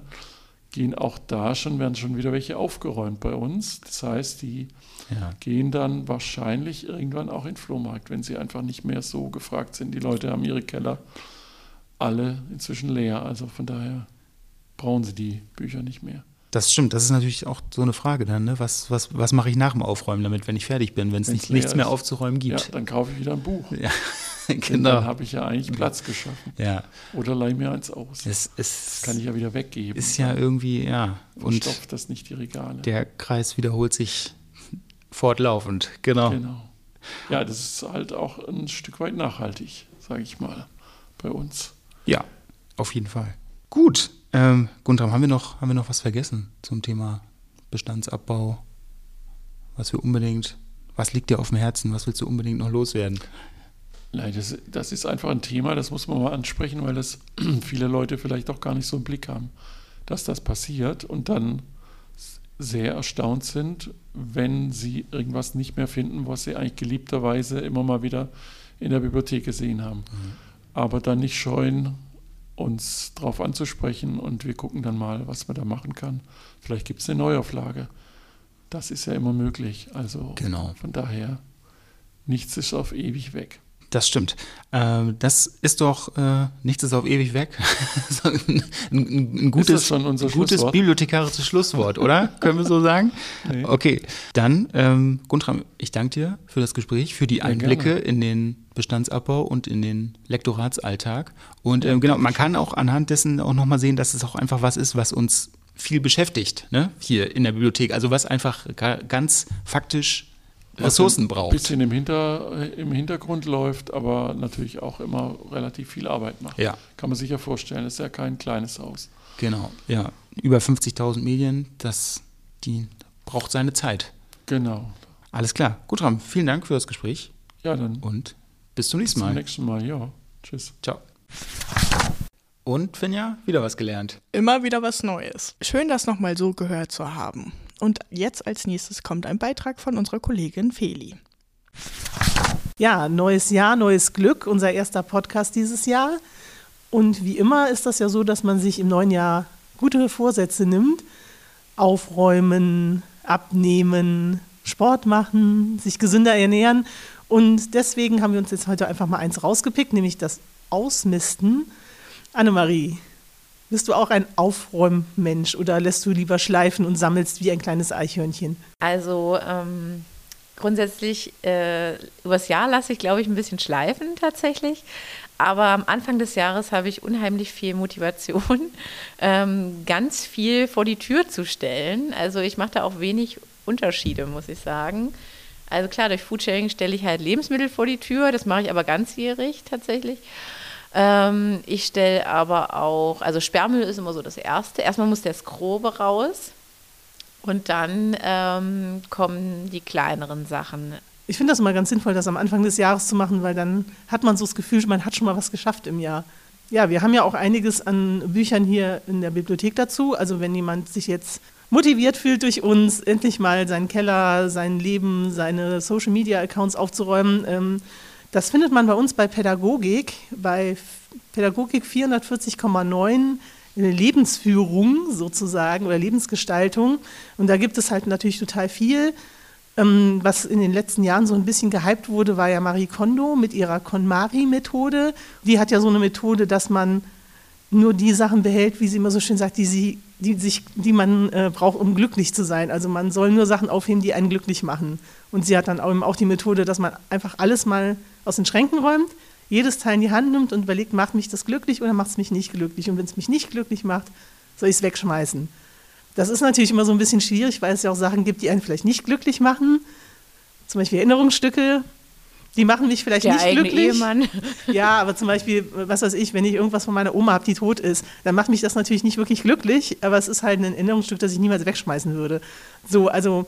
gehen auch da schon, werden schon wieder welche aufgeräumt bei uns. Das heißt, die ja. gehen dann wahrscheinlich irgendwann auch in den Flohmarkt, wenn sie einfach nicht mehr so gefragt sind. Die Leute haben ihre Keller alle inzwischen leer. Also von daher brauchen sie die Bücher nicht mehr. Das stimmt, das ist natürlich auch so eine Frage dann, ne? Was, was, was mache ich nach dem Aufräumen damit, wenn ich fertig bin, wenn es nicht, nichts leer mehr ist. aufzuräumen Ja, gibt? dann kaufe ich wieder ein Buch. Ja, Denn genau. Dann habe ich ja eigentlich Platz geschaffen. Ja, Oder leih mir eins aus. es, es Kann ich ja wieder weggeben. ist ja irgendwie, ja. Und Stopft das nicht die Regale. der Kreis wiederholt sich fortlaufend, genau. Genau. Ja, das ist halt auch ein Stück weit nachhaltig, sage ich mal, bei uns. Ja, auf jeden Fall. Gut, ähm, Guntram, haben wir, noch, haben wir noch was vergessen zum Thema Bestandsabbau? Was wir unbedingt, was liegt dir auf dem Herzen? Was willst du unbedingt noch loswerden? Nein, das, das ist einfach ein Thema, das muss man mal ansprechen, weil das viele Leute vielleicht auch gar nicht so im Blick haben, dass das passiert und dann sehr erstaunt sind, wenn sie irgendwas nicht mehr finden, was sie eigentlich geliebterweise immer mal wieder in der Bibliothek gesehen haben. Aber dann nicht scheuen, uns darauf anzusprechen und wir gucken dann mal, was man da machen kann. Vielleicht gibt es eine Neuauflage. Das ist ja immer möglich. Also Genau. von daher, nichts ist auf ewig weg. Das stimmt. Ähm, das ist doch, äh, nichts ist auf ewig weg. Ein, ein, gutes, gutes Schlusswort? bibliothekarisches Schlusswort, oder? Können wir so sagen? Nee. Okay, dann, ähm, Guntram, ich danke dir für das Gespräch, für die Ja, Einblicke gerne. in den Bestandsabbau und in den Lektoratsalltag. Und ähm, genau, man kann auch anhand dessen auch nochmal sehen, dass es auch einfach was ist, was uns viel beschäftigt, ne? hier in der Bibliothek. Also was einfach ga, ganz faktisch Ressourcen Ein braucht. bisschen im, Hinter, im Hintergrund läuft, aber natürlich auch immer relativ viel Arbeit macht. Ja. Kann man sich ja vorstellen, das ist ja kein kleines Haus. Genau, ja. Über 50.000 Medien, das die braucht seine Zeit. Genau. Alles klar. Gutram, vielen Dank für das Gespräch Ja, dann und bis zum bis nächsten zum Mal. nächsten Mal. Ja, tschüss. Ciao. Und Finja, wieder was gelernt. Immer wieder was Neues. Schön, das nochmal so gehört zu haben. Und jetzt als nächstes kommt ein Beitrag von unserer Kollegin Feli. Ja, neues Jahr, neues Glück, unser erster Podcast dieses Jahr. Und wie immer ist das ja so, dass man sich im neuen Jahr gute Vorsätze nimmt. Aufräumen, abnehmen, Sport machen, sich gesünder ernähren. Und deswegen haben wir uns jetzt heute einfach mal eins rausgepickt, nämlich das Ausmisten. Annemarie, bist du auch ein Aufräummensch oder lässt du lieber schleifen und sammelst wie ein kleines Eichhörnchen? Also ähm, grundsätzlich äh, übers Jahr lasse ich, glaube ich, ein bisschen schleifen tatsächlich. Aber am Anfang des Jahres habe ich unheimlich viel Motivation, ähm, ganz viel vor die Tür zu stellen. Also ich mache da auch wenig Unterschiede, muss ich sagen. Also klar, durch Foodsharing stelle ich halt Lebensmittel vor die Tür. Das mache ich aber ganzjährig tatsächlich. Ähm, ich stelle aber auch, also Sperrmüll ist immer so das Erste. Erstmal muss der Skrobe raus und dann ähm, kommen die kleineren Sachen. Ich finde das immer ganz sinnvoll, das am Anfang des Jahres zu machen, weil dann hat man so das Gefühl, man hat schon mal was geschafft im Jahr. Ja, wir haben ja auch einiges an Büchern hier in der Bibliothek dazu. Also wenn jemand sich jetzt motiviert fühlt durch uns, endlich mal seinen Keller, sein Leben, seine Social-Media-Accounts aufzuräumen, ähm, das findet man bei uns bei Pädagogik, bei Pädagogik 440,9 Lebensführung sozusagen oder Lebensgestaltung. Und da gibt es halt natürlich total viel. Ähm, was in den letzten Jahren so ein bisschen gehypt wurde, war ja Marie Kondo mit ihrer KonMari-Methode. Die hat ja so eine Methode, dass man nur die Sachen behält, wie sie immer so schön sagt, die, sie, die, sich, die man äh, braucht, um glücklich zu sein. Also man soll nur Sachen aufheben, die einen glücklich machen. Und sie hat dann auch, auch die Methode, dass man einfach alles mal aus den Schränken räumt, jedes Teil in die Hand nimmt und überlegt, macht mich das glücklich oder macht es mich nicht glücklich? Und wenn es mich nicht glücklich macht, soll ich es wegschmeißen. Das ist natürlich immer so ein bisschen schwierig, weil es ja auch Sachen gibt, die einen vielleicht nicht glücklich machen. Zum Beispiel Erinnerungsstücke, die machen mich vielleicht Der nicht eigene glücklich. Ehemann. Ja, aber zum Beispiel, was weiß ich, wenn ich irgendwas von meiner Oma habe, die tot ist, dann macht mich das natürlich nicht wirklich glücklich, aber es ist halt ein Erinnerungsstück, das ich niemals wegschmeißen würde. So, also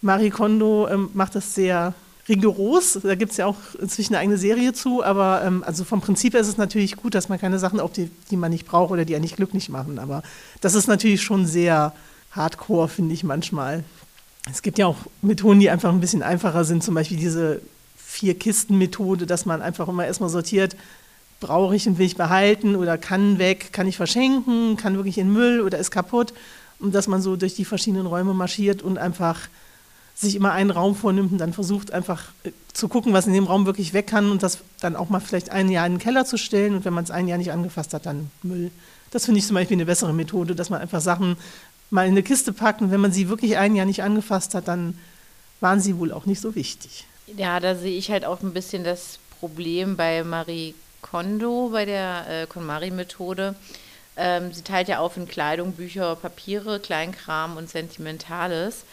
Marie Kondo ähm, macht das sehr rigoros. Da gibt es ja auch inzwischen eine eigene Serie zu, aber ähm, also vom Prinzip her ist es natürlich gut, dass man keine Sachen aufhebt, die man nicht braucht oder die einen nicht glücklich machen. Aber das ist natürlich schon sehr hardcore, finde ich manchmal. Es gibt ja auch Methoden, die einfach ein bisschen einfacher sind, zum Beispiel diese Vier-Kisten-Methode, dass man einfach immer erstmal sortiert, brauche ich und will ich behalten oder kann weg, kann ich verschenken, kann wirklich in Müll oder ist kaputt. Und dass man so durch die verschiedenen Räume marschiert und einfach sich immer einen Raum vornimmt und dann versucht einfach äh, zu gucken, was in dem Raum wirklich weg kann und das dann auch mal vielleicht ein Jahr in den Keller zu stellen und wenn man es ein Jahr nicht angefasst hat, dann Müll. Das finde ich zum Beispiel eine bessere Methode, dass man einfach Sachen mal in eine Kiste packt und wenn man sie wirklich ein Jahr nicht angefasst hat, dann waren sie wohl auch nicht so wichtig. Ja, da sehe ich halt auch ein bisschen das Problem bei Marie Kondo, bei der äh, KonMari-Methode. Ähm, sie teilt ja auf in Kleidung, Bücher, Papiere, Kleinkram und Sentimentales.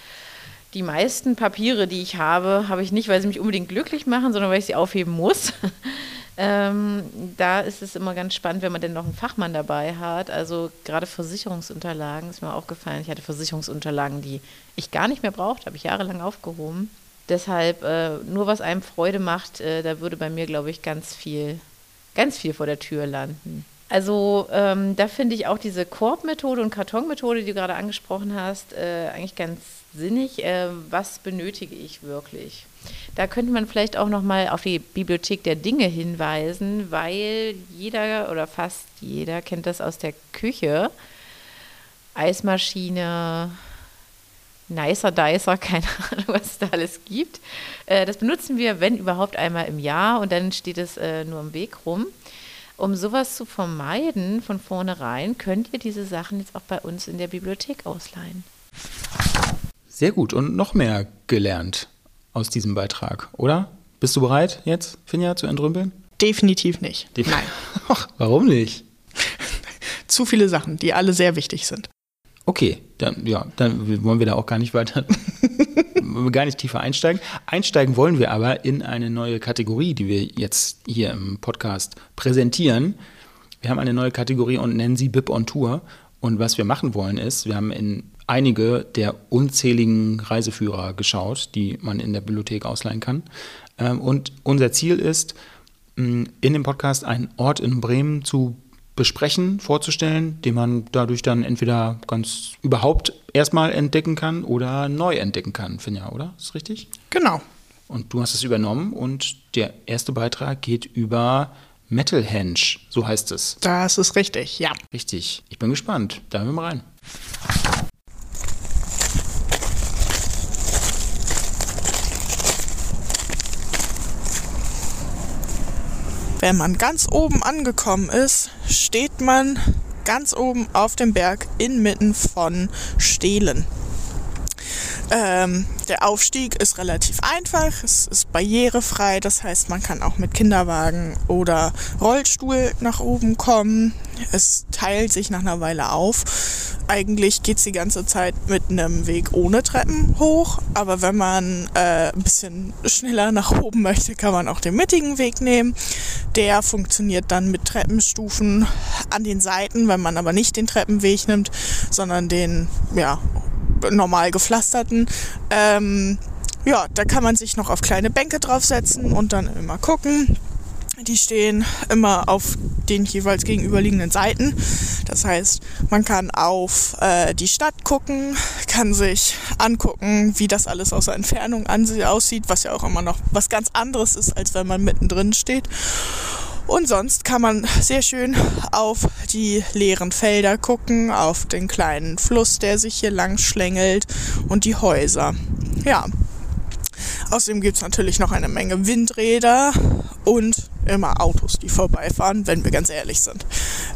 Die meisten Papiere, die ich habe, habe ich nicht, weil sie mich unbedingt glücklich machen, sondern weil ich sie aufheben muss. ähm, da ist es immer ganz spannend, wenn man denn noch einen Fachmann dabei hat. Also gerade Versicherungsunterlagen ist mir aufgefallen. Ich hatte Versicherungsunterlagen, die ich gar nicht mehr brauchte, habe ich jahrelang aufgehoben. Deshalb äh, nur was einem Freude macht, äh, da würde bei mir, glaube ich, ganz viel, ganz viel vor der Tür landen. Also ähm, da finde ich auch diese Korbmethode und Kartonmethode, die du gerade angesprochen hast, äh, eigentlich ganz sinnig. Äh, was benötige ich wirklich? Da könnte man vielleicht auch noch mal auf die Bibliothek der Dinge hinweisen, weil jeder oder fast jeder kennt das aus der Küche. Eismaschine, Nicer Dicer, keine Ahnung, was es da alles gibt. Äh, das benutzen wir, wenn überhaupt, einmal im Jahr und dann steht es äh, nur im Weg rum. Um sowas zu vermeiden von vornherein, könnt ihr diese Sachen jetzt auch bei uns in der Bibliothek ausleihen. Sehr gut und noch mehr gelernt aus diesem Beitrag, oder? Bist du bereit jetzt, Finja, zu entrümpeln? Definitiv nicht. Def- Nein. Ach, warum nicht? Zu viele Sachen, die alle sehr wichtig sind. Okay, dann, ja, dann wollen wir da auch gar nicht weiter, gar nicht tiefer einsteigen. Einsteigen wollen wir aber in eine neue Kategorie, die wir jetzt hier im Podcast präsentieren. Wir haben eine neue Kategorie und nennen sie BIP on Tour. Und was wir machen wollen ist, wir haben in einige der unzähligen Reiseführer geschaut, die man in der Bibliothek ausleihen kann. Ähm, Und unser Ziel ist, in dem Podcast einen Ort in Bremen zu besprechen, vorzustellen, den man dadurch dann entweder ganz überhaupt erstmal entdecken kann oder neu entdecken kann, Finja, oder? Ist richtig? Genau. Und du hast es übernommen und der erste Beitrag geht über Metalhenge, so heißt es. Das ist richtig, ja. Richtig. Ich bin gespannt. Da hören wir mal rein. Wenn man ganz oben angekommen ist, steht man ganz oben auf dem Berg inmitten von Stelen. Ähm, der Aufstieg ist relativ einfach, es ist barrierefrei, das heißt, man kann auch mit Kinderwagen oder Rollstuhl nach oben kommen. Es teilt sich nach einer Weile auf. Eigentlich geht es die ganze Zeit mit einem Weg ohne Treppen hoch, aber wenn man äh, ein bisschen schneller nach oben möchte, kann man auch den mittigen Weg nehmen. Der funktioniert dann mit Treppenstufen an den Seiten, wenn man aber nicht den Treppenweg nimmt, sondern den ja, normal gepflasterten. Ähm, ja, da kann man sich noch auf kleine Bänke draufsetzen und dann immer gucken. Die stehen immer auf den jeweils gegenüberliegenden Seiten. Das heißt, man kann auf äh, die Stadt gucken, kann sich angucken, wie das alles aus der Entfernung aussieht, was ja auch immer noch was ganz anderes ist, als wenn man mittendrin steht. Und sonst kann man sehr schön auf die leeren Felder gucken, auf den kleinen Fluss, der sich hier lang schlängelt und die Häuser. Ja. Außerdem gibt es natürlich noch eine Menge Windräder und immer Autos, die vorbeifahren, wenn wir ganz ehrlich sind.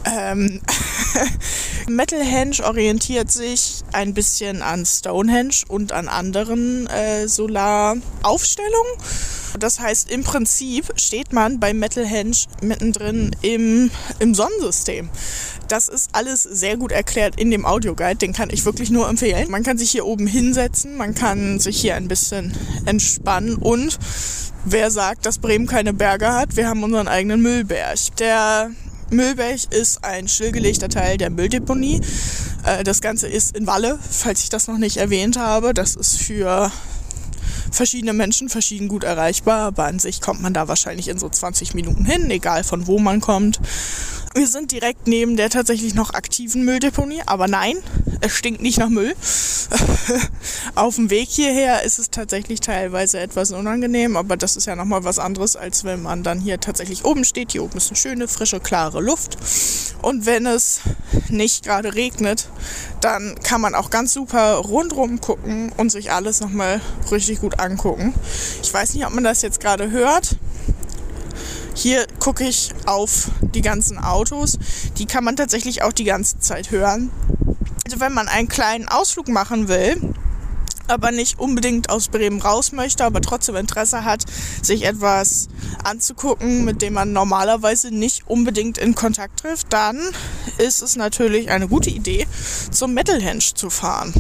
Ähm Metalhenge orientiert sich ein bisschen an Stonehenge und an anderen äh, Solaraufstellungen. Das heißt, im Prinzip steht man bei Metalhenge mittendrin im, im Sonnensystem. Das ist alles sehr gut erklärt in dem Audioguide, den kann ich wirklich nur empfehlen. Man kann sich hier oben hinsetzen, man kann sich hier ein bisschen entspannen und wer sagt, dass Bremen keine Berge hat, wir haben unseren eigenen Müllberg. Der Müllberg ist ein stillgelegter Teil der Mülldeponie. Äh, das Ganze ist in Walle, falls ich das noch nicht erwähnt habe. Das ist für verschiedene Menschen verschieden gut erreichbar, aber an sich kommt man da wahrscheinlich in so 20 Minuten hin, egal von wo man kommt. Wir sind direkt neben der tatsächlich noch aktiven Mülldeponie, aber nein, es stinkt nicht nach Müll. Auf dem Weg hierher ist es tatsächlich teilweise etwas unangenehm, aber das ist ja nochmal was anderes, als wenn man dann hier tatsächlich oben steht. Hier oben ist eine schöne, frische, klare Luft. Und wenn es nicht gerade regnet, dann kann man auch ganz super rundrum gucken und sich alles nochmal richtig gut angucken. Ich weiß nicht, ob man das jetzt gerade hört. Hier gucke ich auf die ganzen Autos. Die kann man tatsächlich auch die ganze Zeit hören. Also wenn man einen kleinen Ausflug machen will, aber nicht unbedingt aus Bremen raus möchte, aber trotzdem Interesse hat, sich etwas anzugucken, mit dem man normalerweise nicht unbedingt in Kontakt trifft, dann ist es natürlich eine gute Idee, zum Metalhenge zu fahren.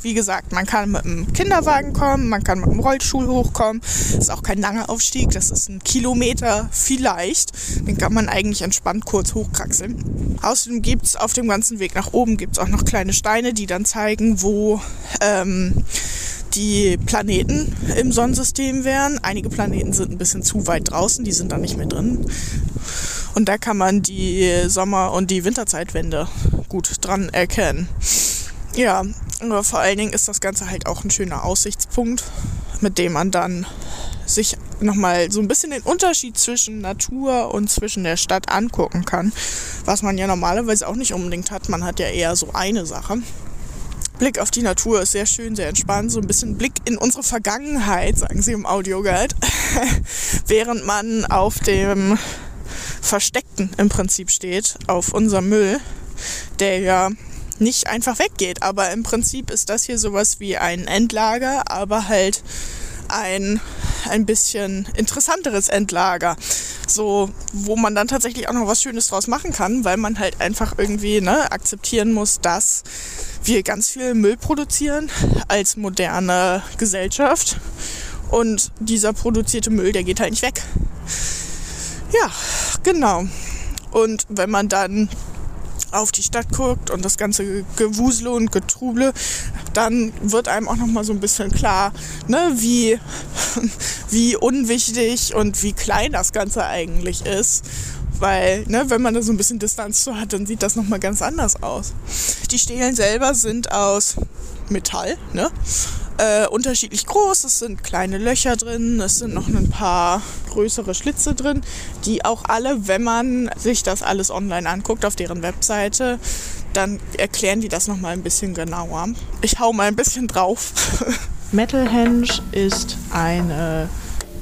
Wie gesagt, man kann mit einem Kinderwagen kommen, man kann mit einem Rollstuhl hochkommen. Das ist auch kein langer Aufstieg, das ist ein Kilometer vielleicht. Den kann man eigentlich entspannt kurz hochkraxeln. Außerdem gibt es auf dem ganzen Weg nach oben gibt's auch noch kleine Steine, die dann zeigen, wo ähm, die Planeten im Sonnensystem wären. Einige Planeten sind ein bisschen zu weit draußen, die sind da nicht mehr drin. Und da kann man die Sommer- und die Winterzeitwende gut dran erkennen. Ja, aber vor allen Dingen ist das Ganze halt auch ein schöner Aussichtspunkt, mit dem man dann sich nochmal so ein bisschen den Unterschied zwischen Natur und zwischen der Stadt angucken kann, was man ja normalerweise auch nicht unbedingt hat. Man hat ja eher so eine Sache. Blick auf die Natur ist sehr schön, sehr entspannt. So ein bisschen Blick in unsere Vergangenheit, sagen sie im Audioguide. Während man auf dem Versteckten im Prinzip steht, auf unserem Müll, der ja nicht einfach weggeht. Aber im Prinzip ist das hier sowas wie ein Endlager, aber halt ein ein bisschen interessanteres Endlager. So, wo man dann tatsächlich auch noch was Schönes draus machen kann, weil man halt einfach irgendwie ne, akzeptieren muss, dass wir ganz viel Müll produzieren als moderne Gesellschaft. Und dieser produzierte Müll, der geht halt nicht weg. Ja, genau. Und wenn man dann auf die Stadt guckt und das ganze Gewusel und Getruble, dann wird einem auch noch mal so ein bisschen klar, ne, wie, wie unwichtig und wie klein das Ganze eigentlich ist. Weil, ne, wenn man da so ein bisschen Distanz zu hat, dann sieht das nochmal ganz anders aus. Die Stelen selber sind aus Metall, ne? Äh, unterschiedlich groß. Es sind kleine Löcher drin, es sind noch ein paar größere Schlitze drin, die auch alle, wenn man sich das alles online anguckt auf deren Webseite, dann erklären die das nochmal ein bisschen genauer. Ich hau mal ein bisschen drauf. Metalhenge ist eine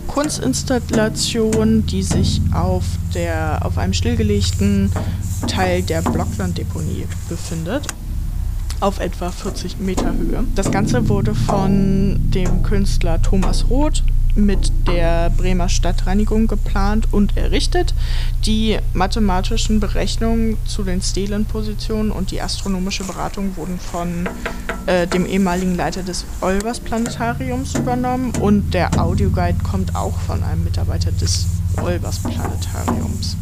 Kunstinstallation, die sich auf, der, auf einem stillgelegten Teil der Blocklanddeponie befindet auf etwa 40 Meter Höhe. Das Ganze wurde von dem Künstler Thomas Roth mit der Bremer Stadtreinigung geplant und errichtet. Die mathematischen Berechnungen zu den Stelenpositionen und die astronomische Beratung wurden von äh, dem ehemaligen Leiter des Olvers Planetariums übernommen und der Audioguide kommt auch von einem Mitarbeiter des Olvers Planetariums.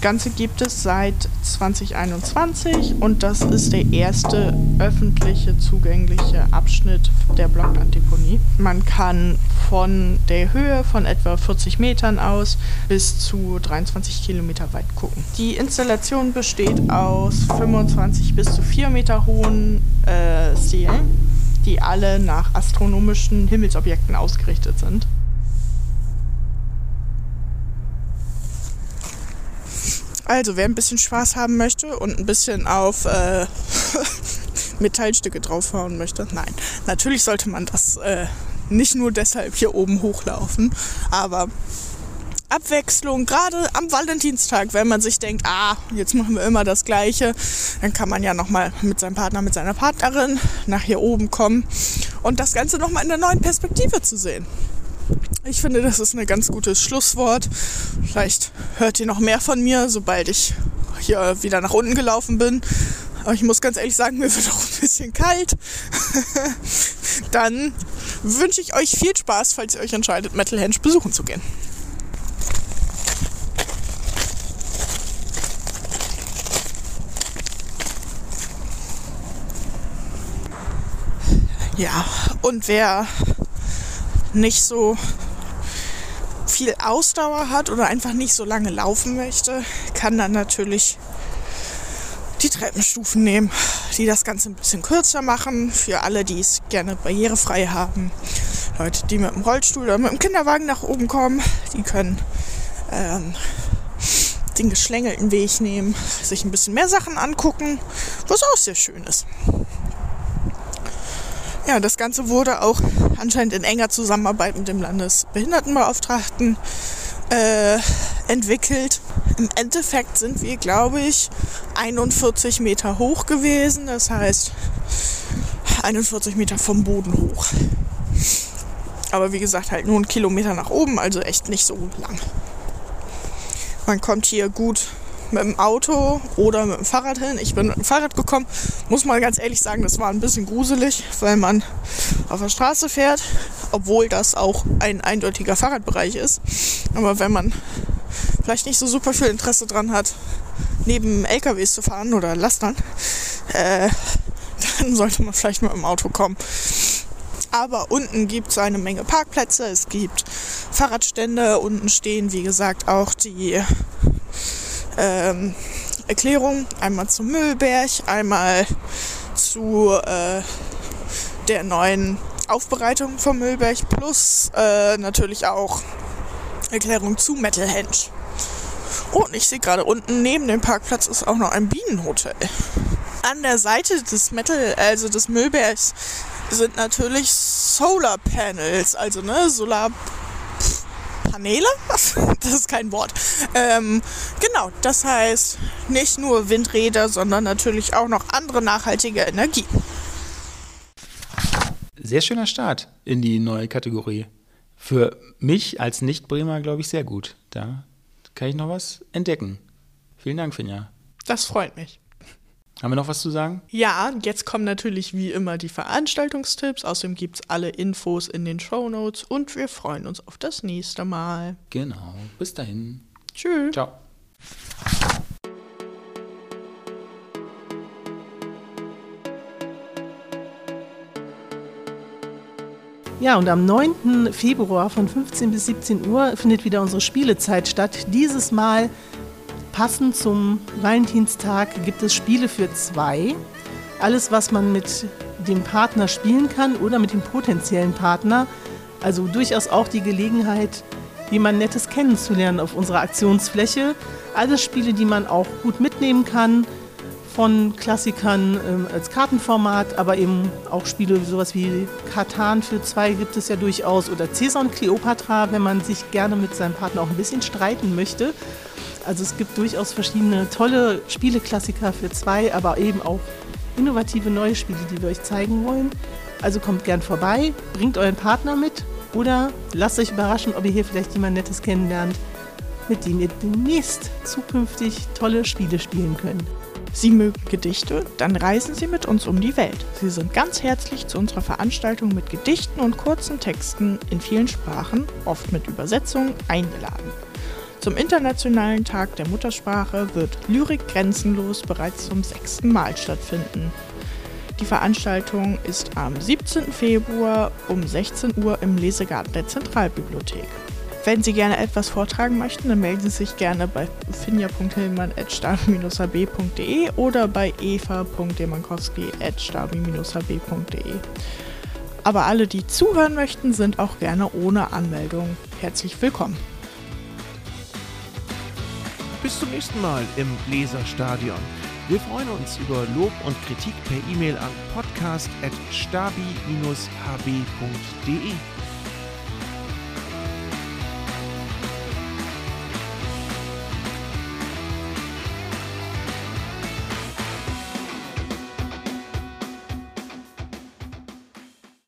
Ganze gibt es seit 2021 und das ist der erste öffentliche zugängliche Abschnitt der Blocklanddeponie. Man kann von der Höhe von etwa 40 Metern aus bis zu 23 Kilometer weit gucken. Die Installation besteht aus 25 bis zu 4 Meter hohen äh, Stelen, die alle nach astronomischen Himmelsobjekten ausgerichtet sind. Also, wer ein bisschen Spaß haben möchte und ein bisschen auf äh, Metallstücke draufhauen möchte, nein. Natürlich sollte man das äh, nicht nur deshalb hier oben hochlaufen, aber Abwechslung, gerade am Valentinstag, wenn man sich denkt, ah, jetzt machen wir immer das Gleiche, dann kann man ja nochmal mit seinem Partner, mit seiner Partnerin nach hier oben kommen und das Ganze nochmal in einer neuen Perspektive zu sehen. Ich finde, das ist ein ganz gutes Schlusswort. Vielleicht hört ihr noch mehr von mir, sobald ich hier wieder nach unten gelaufen bin. Aber ich muss ganz ehrlich sagen, mir wird auch ein bisschen kalt. Dann wünsche ich euch viel Spaß, falls ihr euch entscheidet, Metal Henge besuchen zu gehen. Ja, und wer nicht so viel Ausdauer hat oder einfach nicht so lange laufen möchte, kann dann natürlich die Treppenstufen nehmen, die das Ganze ein bisschen kürzer machen. Für alle, die es gerne barrierefrei haben. Leute, die mit dem Rollstuhl oder mit dem Kinderwagen nach oben kommen, die können ähm, den geschlängelten Weg nehmen, sich ein bisschen mehr Sachen angucken, was auch sehr schön ist. Ja, das Ganze wurde auch anscheinend in enger Zusammenarbeit mit dem Landesbehindertenbeauftragten äh, entwickelt. Im Endeffekt sind wir, glaube ich, 41 Meter hoch gewesen. Das heißt, 41 Meter vom Boden hoch. Aber wie gesagt, halt nur einen Kilometer nach oben, also echt nicht so lang. Man kommt hier gut mit dem Auto oder mit dem Fahrrad hin. Ich bin mit dem Fahrrad gekommen. Muss mal ganz ehrlich sagen, das war ein bisschen gruselig, weil man auf der Straße fährt, obwohl das auch ein eindeutiger Fahrradbereich ist. Aber wenn man vielleicht nicht so super viel Interesse dran hat, neben LKWs zu fahren oder Lastern, äh, dann sollte man vielleicht mit dem Auto kommen. Aber unten gibt es eine Menge Parkplätze, es gibt Fahrradstände, unten stehen, wie gesagt, auch die ähm, Erklärung. Einmal zum Müllberg, einmal zu äh, der neuen Aufbereitung vom Müllberg plus äh, natürlich auch Erklärung zu Metalhenge. Und ich sehe gerade unten neben dem Parkplatz ist auch noch ein Bienenhotel. An der Seite des Metal, also des Müllbergs, sind natürlich Solar Panels, also ne, Solar Paneele? Das ist kein Wort. Ähm, genau, das heißt nicht nur Windräder, sondern natürlich auch noch andere nachhaltige Energie. Sehr schöner Start in die neue Kategorie. Für mich als Nicht-Bremer, glaube ich, sehr gut. Da kann ich noch was entdecken. Vielen Dank, Finja. Das freut mich. Haben wir noch was zu sagen? Ja, jetzt kommen natürlich wie immer die Veranstaltungstipps. Außerdem gibt es alle Infos in den Show Notes und wir freuen uns auf das nächste Mal. Genau. Bis dahin. Tschüss. Ciao. Ja, und am 9. Februar von 15 bis 17 Uhr findet wieder unsere Spielezeit statt. Dieses Mal passend zum Valentinstag gibt es Spiele für zwei. Alles, was man mit dem Partner spielen kann oder mit dem potenziellen Partner. Also durchaus auch die Gelegenheit, jemand Nettes kennenzulernen auf unserer Aktionsfläche. Alles Spiele, die man auch gut mitnehmen kann von Klassikern äh, als Kartenformat, aber eben auch Spiele sowas wie Katan für zwei gibt es ja durchaus oder Caesar und Cleopatra, wenn man sich gerne mit seinem Partner auch ein bisschen streiten möchte. Also es gibt durchaus verschiedene tolle Spieleklassiker für zwei, aber eben auch innovative neue Spiele, die wir euch zeigen wollen. Also kommt gern vorbei, bringt euren Partner mit oder lasst euch überraschen, ob ihr hier vielleicht jemand Nettes kennenlernt, mit dem ihr demnächst zukünftig tolle Spiele spielen könnt. Sie mögen Gedichte? Dann reisen Sie mit uns um die Welt. Sie sind ganz herzlich zu unserer Veranstaltung mit Gedichten und kurzen Texten in vielen Sprachen, oft mit Übersetzungen, eingeladen. Zum Internationalen Tag der Muttersprache wird Lyrik grenzenlos bereits zum sechsten Mal stattfinden. Die Veranstaltung ist am 17. Februar um 16 Uhr im Lesegarten der Zentralbibliothek. Wenn Sie gerne etwas vortragen möchten, dann melden Sie sich gerne bei finja.hillmann.stabi-hb.de oder bei eva.demankowski.stabi-hb.de. Aber alle, die zuhören möchten, sind auch gerne ohne Anmeldung herzlich willkommen. Bis zum nächsten Mal im Leserstadion. Wir freuen uns über Lob und Kritik per E-Mail an podcast.stabi-hb.de.